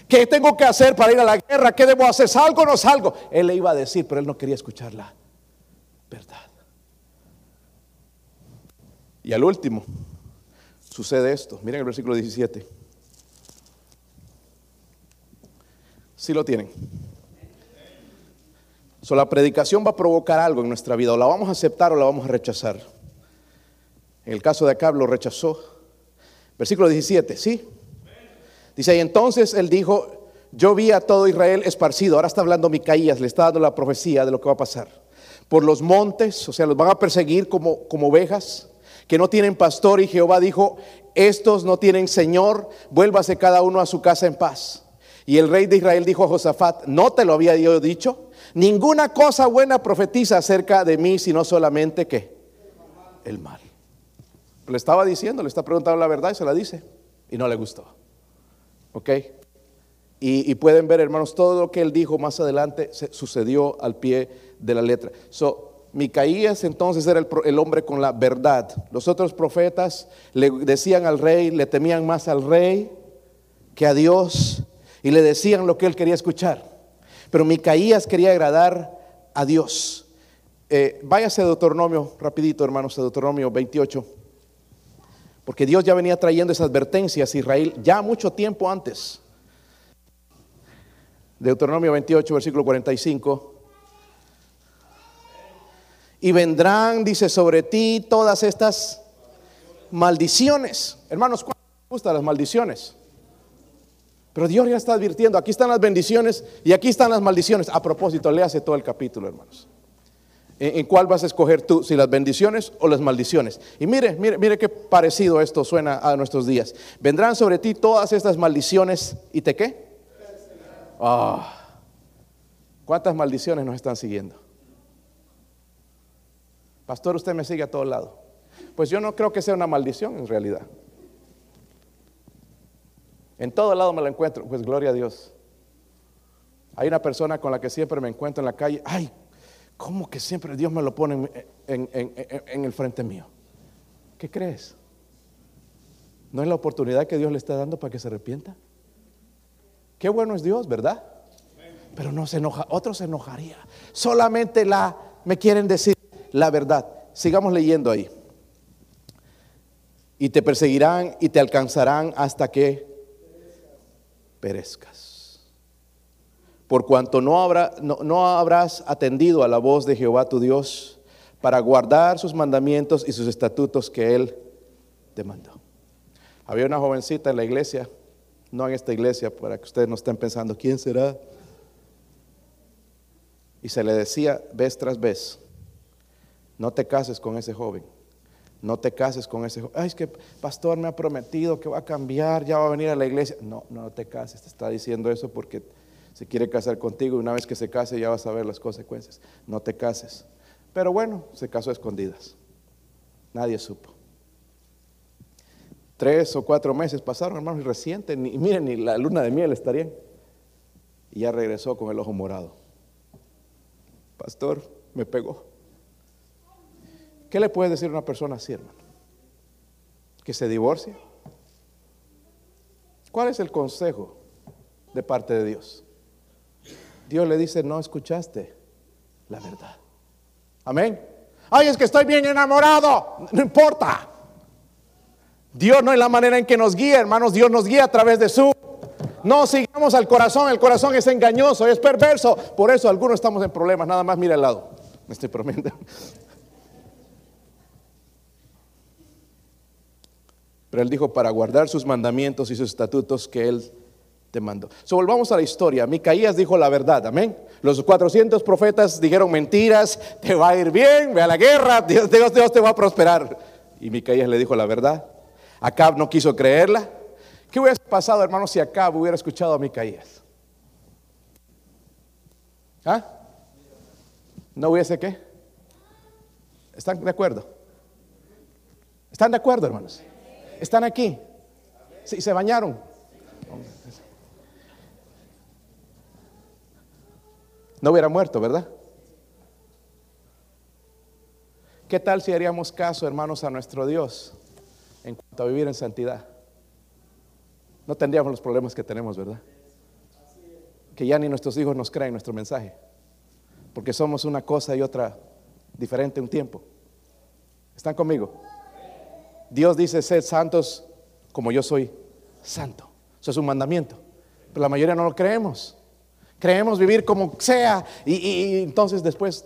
¿Qué tengo que hacer para ir a la guerra? ¿Qué debo hacer? ¿Salgo o no salgo? Él le iba a decir, pero él no quería escuchar la verdad. Y al último, sucede esto. Miren el versículo 17. Si lo tienen. So, la predicación va a provocar algo en nuestra vida. O la vamos a aceptar o la vamos a rechazar. En el caso de Acab lo rechazó. Versículo 17, ¿sí? Dice, y entonces él dijo, Yo vi a todo Israel esparcido. Ahora está hablando Micaías, le está dando la profecía de lo que va a pasar. Por los montes, o sea, los van a perseguir como, como ovejas que no tienen pastor. Y Jehová dijo: Estos no tienen señor, vuélvase cada uno a su casa en paz. Y el rey de Israel dijo a Josafat: No te lo había yo dicho. Ninguna cosa buena profetiza acerca de mí, sino solamente que el mal. Le estaba diciendo, le está preguntando la verdad y se la dice. Y no le gustó. ¿Ok? Y, pueden ver, hermanos, todo lo que él dijo más adelante sucedió al pie de la letra. So, Micaías entonces era el, el, hombre con la verdad. Los otros profetas le decían al rey, le temían más al rey que a Dios y le decían lo que él quería escuchar. Pero Micaías quería agradar a Dios. Eh, váyase a Deuteronomio, rapidito hermanos, a Deuteronomio 28. Porque Dios ya venía trayendo esas advertencias a Israel ya mucho tiempo antes. Deuteronomio 28, versículo 45. Y vendrán, dice, sobre ti todas estas maldiciones. Hermanos, ¿cuánto les gustan las maldiciones? Pero Dios ya está advirtiendo, aquí están las bendiciones y aquí están las maldiciones. A propósito, léase todo el capítulo, hermanos. ¿En, cuál vas a escoger tú? Si las bendiciones o las maldiciones. Y mire, mire, mire qué parecido esto suena a nuestros días. Vendrán sobre ti todas estas maldiciones y te qué? Ah, ¿Cuántas maldiciones nos están siguiendo? Pastor, usted me sigue a todos lados. Pues yo no creo que sea una maldición en realidad. En todo lado me la encuentro, pues gloria a Dios. Hay una persona con la que siempre me encuentro en la calle. Ay, ¿cómo que siempre Dios me lo pone en, el frente mío? ¿Qué crees? ¿No es la oportunidad que Dios le está dando para que se arrepienta? Qué bueno es Dios, ¿verdad? Pero no se enoja, otro se enojaría. Solamente la, me quieren decir la verdad. Sigamos leyendo ahí. Y te perseguirán y te alcanzarán hasta que perezcas. Por cuanto no, habrá, no, no habrás atendido a la voz de Jehová tu Dios para guardar sus mandamientos y sus estatutos que Él te mandó. Había una jovencita en la iglesia no en esta iglesia, para que ustedes no estén pensando, ¿quién será? Y se le decía vez tras vez, no te cases con ese joven, no te cases con ese joven. Ay, es que pastor me ha prometido que va a cambiar, ya va a venir a la iglesia. No, no te cases, te está diciendo eso porque se quiere casar contigo y una vez que se case ya vas a ver las consecuencias. No te cases. Pero bueno, se casó a escondidas. Nadie supo. Tres o cuatro meses pasaron, hermanos, y reciente, ni, miren, ni la luna de miel estaría. Y ya regresó con el ojo morado. Pastor, me pegó. ¿Qué le puede decir a una persona así, hermano? ¿Que se divorcie? ¿Cuál es el consejo de parte de Dios? Dios le dice, no escuchaste la verdad. Amén. Ay, es que estoy bien enamorado. No importa. Dios no es la manera en que nos guía, hermanos, Dios nos guía a través de su... No sigamos al corazón, el corazón es engañoso, es perverso. Por eso algunos estamos en problemas, nada más mira al lado. Me estoy prometiendo. Pero él dijo para guardar sus mandamientos y sus estatutos que él te mandó. So, volvamos a la historia. Micaías dijo la verdad, amén. Los 400 profetas dijeron mentiras, te va a ir bien, ve a la guerra, Dios, te va a prosperar. Y Micaías le dijo la verdad. Acab no quiso creerla. ¿Qué hubiera pasado, hermano, si Acab hubiera escuchado a Micaías? ¿Ah? ¿No hubiese qué? ¿Están de acuerdo? ¿Están de acuerdo, hermanos? ¿Están aquí? Sí, se bañaron. No hubiera muerto, ¿verdad? ¿Qué tal si haríamos caso, hermanos, a nuestro Dios? en cuanto a vivir en santidad, no tendríamos los problemas que tenemos, ¿verdad? Que ya ni nuestros hijos nos creen nuestro mensaje, porque somos una cosa y otra diferente un tiempo. ¿Están conmigo? Dios dice, sed santos como yo soy santo. Eso es un mandamiento. Pero la mayoría no lo creemos. Creemos vivir como sea y, entonces después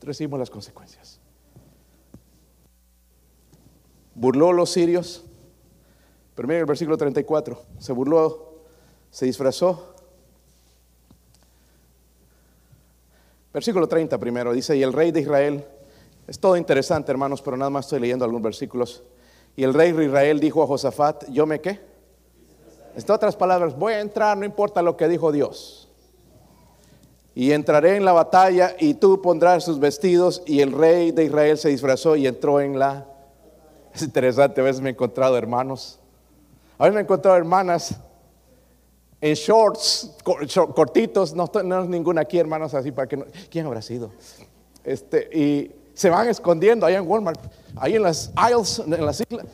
recibimos las consecuencias. Burló los sirios. Pero miren el versículo 34. Se burló, se disfrazó. Versículo 30 primero. Dice, y el rey de Israel. Es todo interesante, hermanos, pero nada más estoy leyendo algunos versículos. Y el rey de Israel dijo a Josafat, yo me qué. En otras palabras, voy a entrar, no importa lo que dijo Dios. Y entraré en la batalla y tú pondrás sus vestidos. Y el rey de Israel se disfrazó y entró en la... Es interesante, a veces me he encontrado hermanos. A veces me he encontrado hermanas en shorts cortitos. No, no es ninguna aquí, hermanos, así para que no... ¿Quién habrá sido? Este, y se van escondiendo ahí en Walmart, ahí en las aisles, en las islas.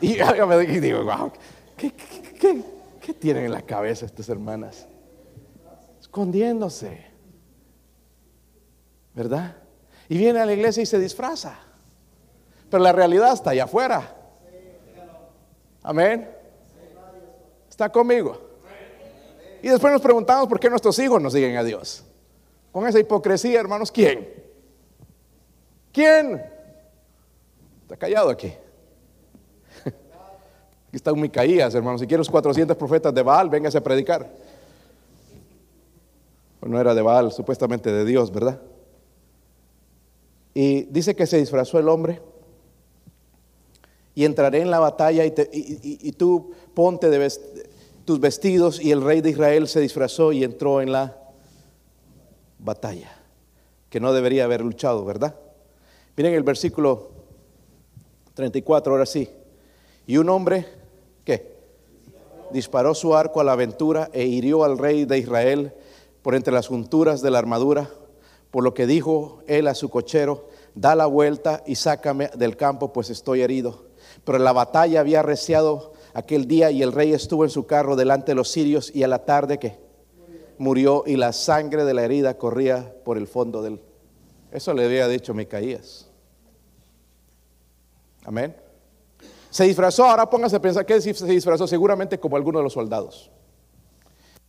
Y me digo, wow, ¿qué, qué, qué tienen en la cabeza estas hermanas? Escondiéndose. ¿Verdad? Y viene a la iglesia y se disfraza. Pero la realidad está allá afuera. Amén. Está conmigo. Y después nos preguntamos por qué nuestros hijos no siguen a Dios. Con esa hipocresía, hermanos, ¿quién? ¿Quién? Está callado aquí. Aquí está un Micaías, hermanos. Si quieren los 400 profetas de Baal, véngase a predicar. No era de Baal, supuestamente de Dios, ¿verdad? Y dice que se disfrazó el hombre. Y entraré en la batalla y, tú ponte de tus vestidos. Y el rey de Israel se disfrazó y entró en la batalla. Que no debería haber luchado, ¿verdad? Miren el versículo 34, ahora sí. Y un hombre, ¿qué? Disparó su arco a la aventura e hirió al rey de Israel por entre las junturas de la armadura, por lo que dijo él a su cochero, da la vuelta y sácame del campo, pues estoy herido. Pero la batalla había arreciado aquel día y el rey estuvo en su carro delante de los sirios y a la tarde que murió y la sangre de la herida corría por el fondo del... Eso le había dicho Micaías. Amén. Se disfrazó, ahora póngase a pensar que se disfrazó seguramente como alguno de los soldados.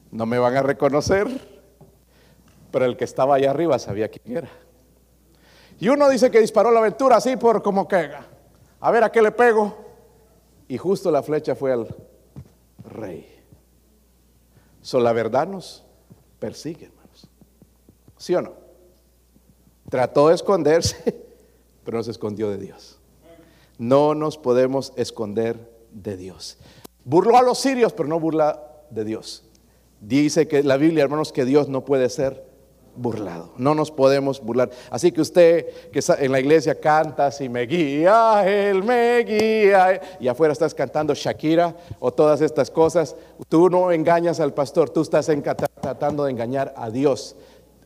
No me van a reconocer, pero el que estaba allá arriba sabía quién era. Y uno dice que disparó la aventura así por como que, a ver a qué le pego. Y justo la flecha fue al rey. So, la verdad nos persigue, hermanos. ¿Sí o no? Trató de esconderse, pero no se escondió de Dios. No nos podemos esconder de Dios. Burló a los sirios, pero no burla de Dios. Dice que la Biblia, hermanos, que Dios no puede ser burlado. No nos podemos burlar. Así que usted que en la iglesia canta, si me guía, Él me guía, y afuera estás cantando Shakira o todas estas cosas, tú no engañas al pastor, tú estás tratando de engañar a Dios.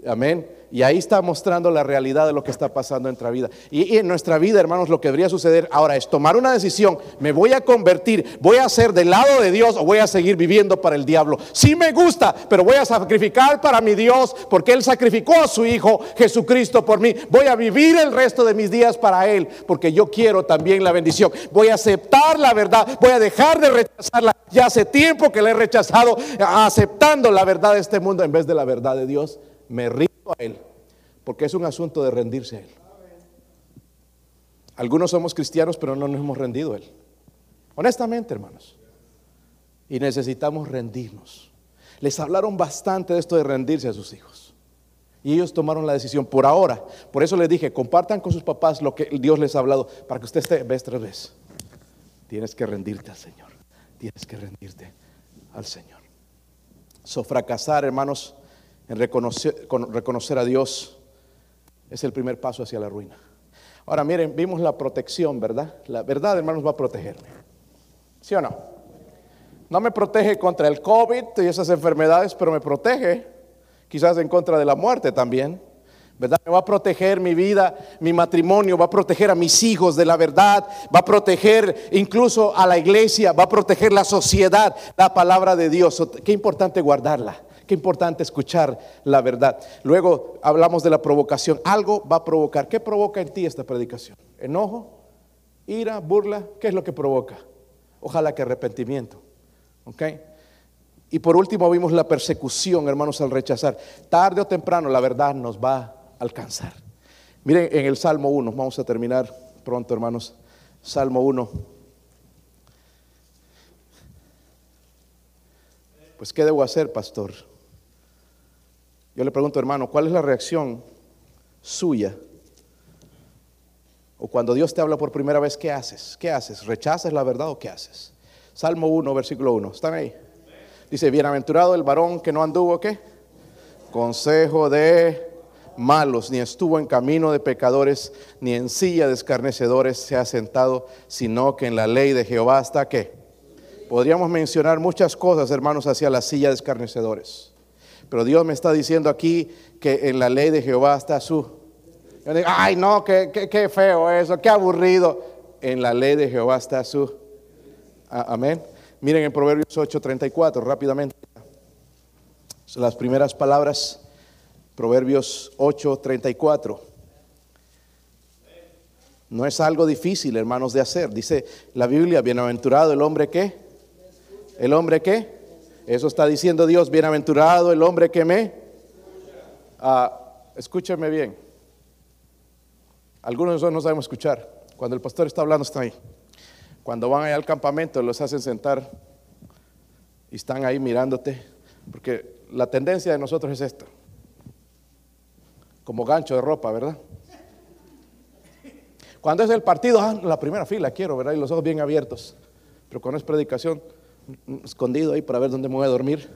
Amén. Y ahí está mostrando la realidad de lo que está pasando en nuestra vida. Y, en nuestra vida, hermanos, lo que debería suceder ahora es tomar una decisión. Me voy a convertir, voy a ser del lado de Dios o voy a seguir viviendo para el diablo. Sí me gusta, pero voy a sacrificar para mi Dios porque Él sacrificó a su Hijo Jesucristo por mí. Voy a vivir el resto de mis días para Él porque yo quiero también la bendición. Voy a aceptar la verdad, voy a dejar de rechazarla. Ya hace tiempo que la he rechazado, aceptando la verdad de este mundo en vez de la verdad de Dios me rindo a Él, porque es un asunto de rendirse a Él. Algunos somos cristianos, pero no nos hemos rendido a Él. Honestamente, hermanos. Y necesitamos rendirnos. Les hablaron bastante de esto de rendirse a sus hijos. Y ellos tomaron la decisión por ahora. Por eso les dije, compartan con sus papás lo que Dios les ha hablado, para que usted esté vez tras vez. Tienes que rendirte al Señor. Tienes que rendirte al Señor. So, fracasar, hermanos, en reconocer, reconocer a Dios es el primer paso hacia la ruina. Ahora miren, vimos la protección, ¿verdad? La verdad, hermanos, va a protegerme. ¿Sí o no? No me protege contra el COVID y esas enfermedades, pero me protege quizás en contra de la muerte también. ¿verdad? Me va a proteger mi vida, mi matrimonio, va a proteger a mis hijos de la verdad, va a proteger incluso a la iglesia, va a proteger la sociedad, la palabra de Dios. Qué importante guardarla. Qué importante escuchar la verdad. Luego hablamos de la provocación. Algo va a provocar. ¿Qué provoca en ti esta predicación? ¿Enojo? ¿Ira? ¿Burla? ¿Qué es lo que provoca? Ojalá que arrepentimiento. ¿Ok? Y por último vimos la persecución, hermanos, al rechazar. Tarde o temprano la verdad nos va a alcanzar. Miren en el Salmo 1, vamos a terminar pronto, hermanos. Salmo 1. Pues, ¿qué debo hacer, pastor? Yo le pregunto, hermano, ¿cuál es la reacción suya? O cuando Dios te habla por primera vez, ¿qué haces? ¿Qué haces? ¿Rechazas la verdad o qué haces? Salmo 1, versículo 1. ¿Están ahí? Dice, bienaventurado el varón que no anduvo, ¿qué? Consejo de malos, ni estuvo en camino de pecadores, ni en silla de escarnecedores se ha sentado, sino que en la ley de Jehová está, ¿qué? Podríamos mencionar muchas cosas, hermanos, hacia la silla de escarnecedores. Pero Dios me está diciendo aquí que en la ley de Jehová está su. Yo digo, ay, no, qué, qué, qué feo eso, qué aburrido. En la ley de Jehová está su. Amén. Miren en Proverbios 8:34, rápidamente. Las primeras palabras, Proverbios 8:34. No es algo difícil, hermanos, de hacer. Dice la Biblia, bienaventurado el hombre que. ¿El hombre que? Eso está diciendo Dios, bienaventurado el hombre que me... Ah, escúcheme bien. Algunos de nosotros no sabemos escuchar. Cuando el pastor está hablando, está ahí. Cuando van allá al campamento, los hacen sentar y están ahí mirándote. Porque la tendencia de nosotros es esta. Como gancho de ropa, ¿verdad? Cuando es el partido, ah, la primera fila quiero, ¿verdad? Y los ojos bien abiertos. Pero cuando es predicación, escondido ahí para ver dónde me voy a dormir,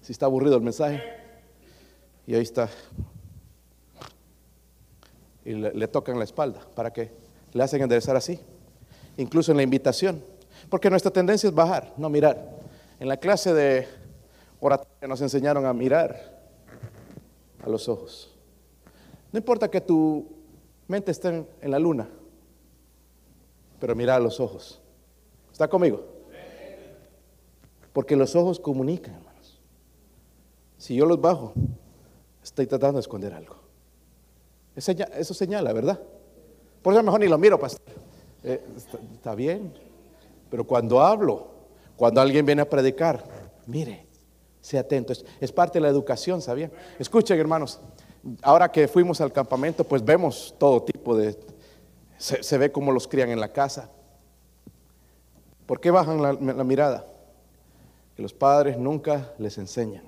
si está aburrido el mensaje. Y ahí está. Y le, tocan la espalda. ¿Para qué? Le hacen enderezar así. Incluso en la invitación. Porque nuestra tendencia es bajar, no mirar. En la clase de oratoria nos enseñaron a mirar a los ojos. No importa que tu mente esté en la luna, pero mira a los ojos. ¿Está conmigo? Porque los ojos comunican, hermanos. Si yo los bajo, estoy tratando de esconder algo. Eso señala, ¿verdad? Por eso mejor ni lo miro, pastor. Eh, está, bien. Pero cuando hablo, cuando alguien viene a predicar, mire, sea atento. Es, parte de la educación, ¿sabían? Escuchen, hermanos. Ahora que fuimos al campamento, pues vemos todo tipo de... Se, ve cómo los crían en la casa. ¿Por qué bajan la mirada? Los padres nunca les enseñan.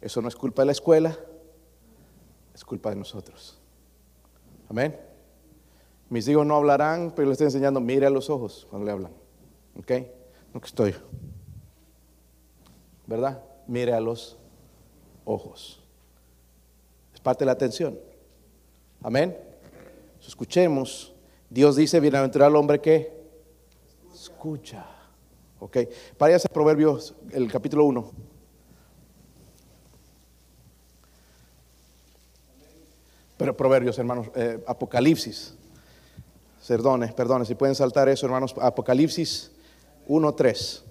Eso no es culpa de la escuela, es culpa de nosotros. Amén. Mis hijos no hablarán, pero les estoy enseñando, mire a los ojos cuando le hablan. ¿Ok? No que estoy. ¿Verdad? Mire a los ojos. Es parte de la atención. Amén. Escuchemos. Dios dice, bienaventurado el hombre que escucha. Ok, váyase Proverbios, el capítulo 1. Pero Proverbios, hermanos, eh, Apocalipsis. Perdone, perdone, si pueden saltar eso, hermanos. Apocalipsis 1.3.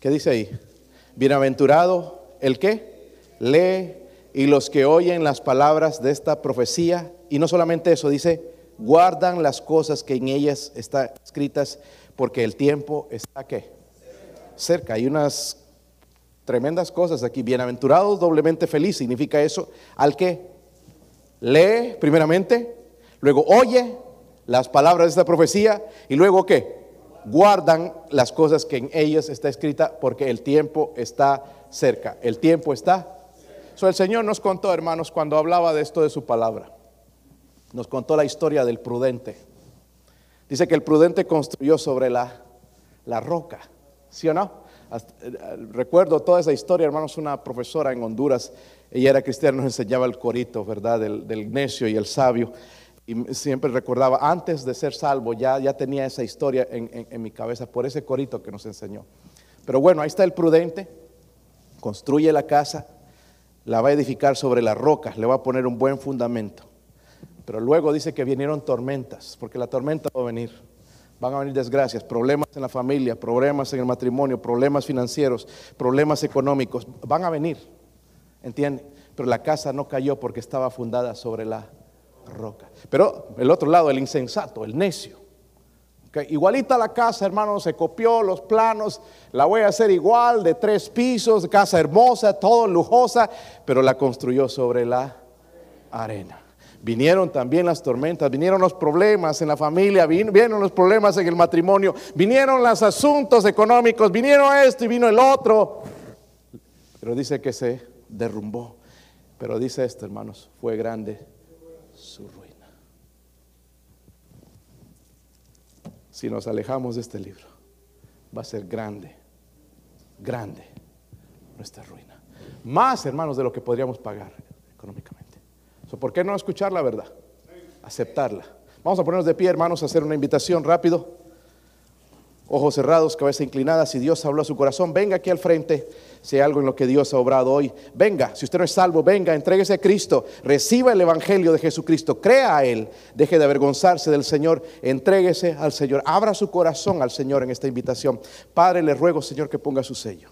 ¿Qué dice ahí? Bienaventurado el que lee y los que oyen las palabras de esta profecía. Y no solamente eso, dice guardan las cosas que en ellas están escritas, porque el tiempo está ¿qué? cerca. Hay unas tremendas cosas aquí. Bienaventurados, doblemente feliz, significa eso. Al que lee primeramente, luego oye las palabras de esta profecía y luego qué? Guardan las cosas que en ellas está escrita porque el tiempo está cerca. El tiempo está. So, el Señor nos contó, hermanos, cuando hablaba de esto de su palabra nos contó la historia del prudente. Dice que el prudente construyó sobre la, la roca, ¿sí o no? Eh, recuerdo toda esa historia, hermanos, una profesora en Honduras, ella era cristiana, nos enseñaba el corito, ¿verdad? Del, necio y el sabio. Y siempre recordaba, antes de ser salvo, ya, ya tenía esa historia en, en mi cabeza por ese corito que nos enseñó. Pero bueno, ahí está el prudente, construye la casa, la va a edificar sobre la roca, le va a poner un buen fundamento. Pero luego dice que vinieron tormentas, porque la tormenta va a venir. Van a venir desgracias, problemas en la familia, problemas en el matrimonio, problemas financieros, problemas económicos. Van a venir, ¿entiende? Pero la casa no cayó porque estaba fundada sobre la roca. Pero el otro lado, el insensato, el necio. Igualita la casa, hermano, se copió los planos, la voy a hacer igual, de tres pisos, casa hermosa, todo lujosa, pero la construyó sobre la arena. Vinieron también las tormentas, vinieron los problemas en la familia, vinieron los problemas en el matrimonio, vinieron los asuntos económicos, vinieron esto y vino el otro. Pero dice que se derrumbó. Pero dice esto, hermanos, fue grande su ruina. Si nos alejamos de este libro, va a ser grande, grande nuestra ruina. Más, hermanos, de lo que podríamos pagar económicamente. ¿Por qué no escuchar la verdad? Aceptarla. Vamos a ponernos de pie, hermanos, a hacer una invitación rápido. Ojos cerrados, cabeza inclinada. Si Dios habló a su corazón, venga aquí al frente. Si hay algo en lo que Dios ha obrado hoy, venga. Si usted no es salvo, venga, entréguese a Cristo. Reciba el Evangelio de Jesucristo. Crea a Él. Deje de avergonzarse del Señor. Entréguese al Señor. Abra su corazón al Señor en esta invitación. Padre, le ruego, Señor, que ponga su sello.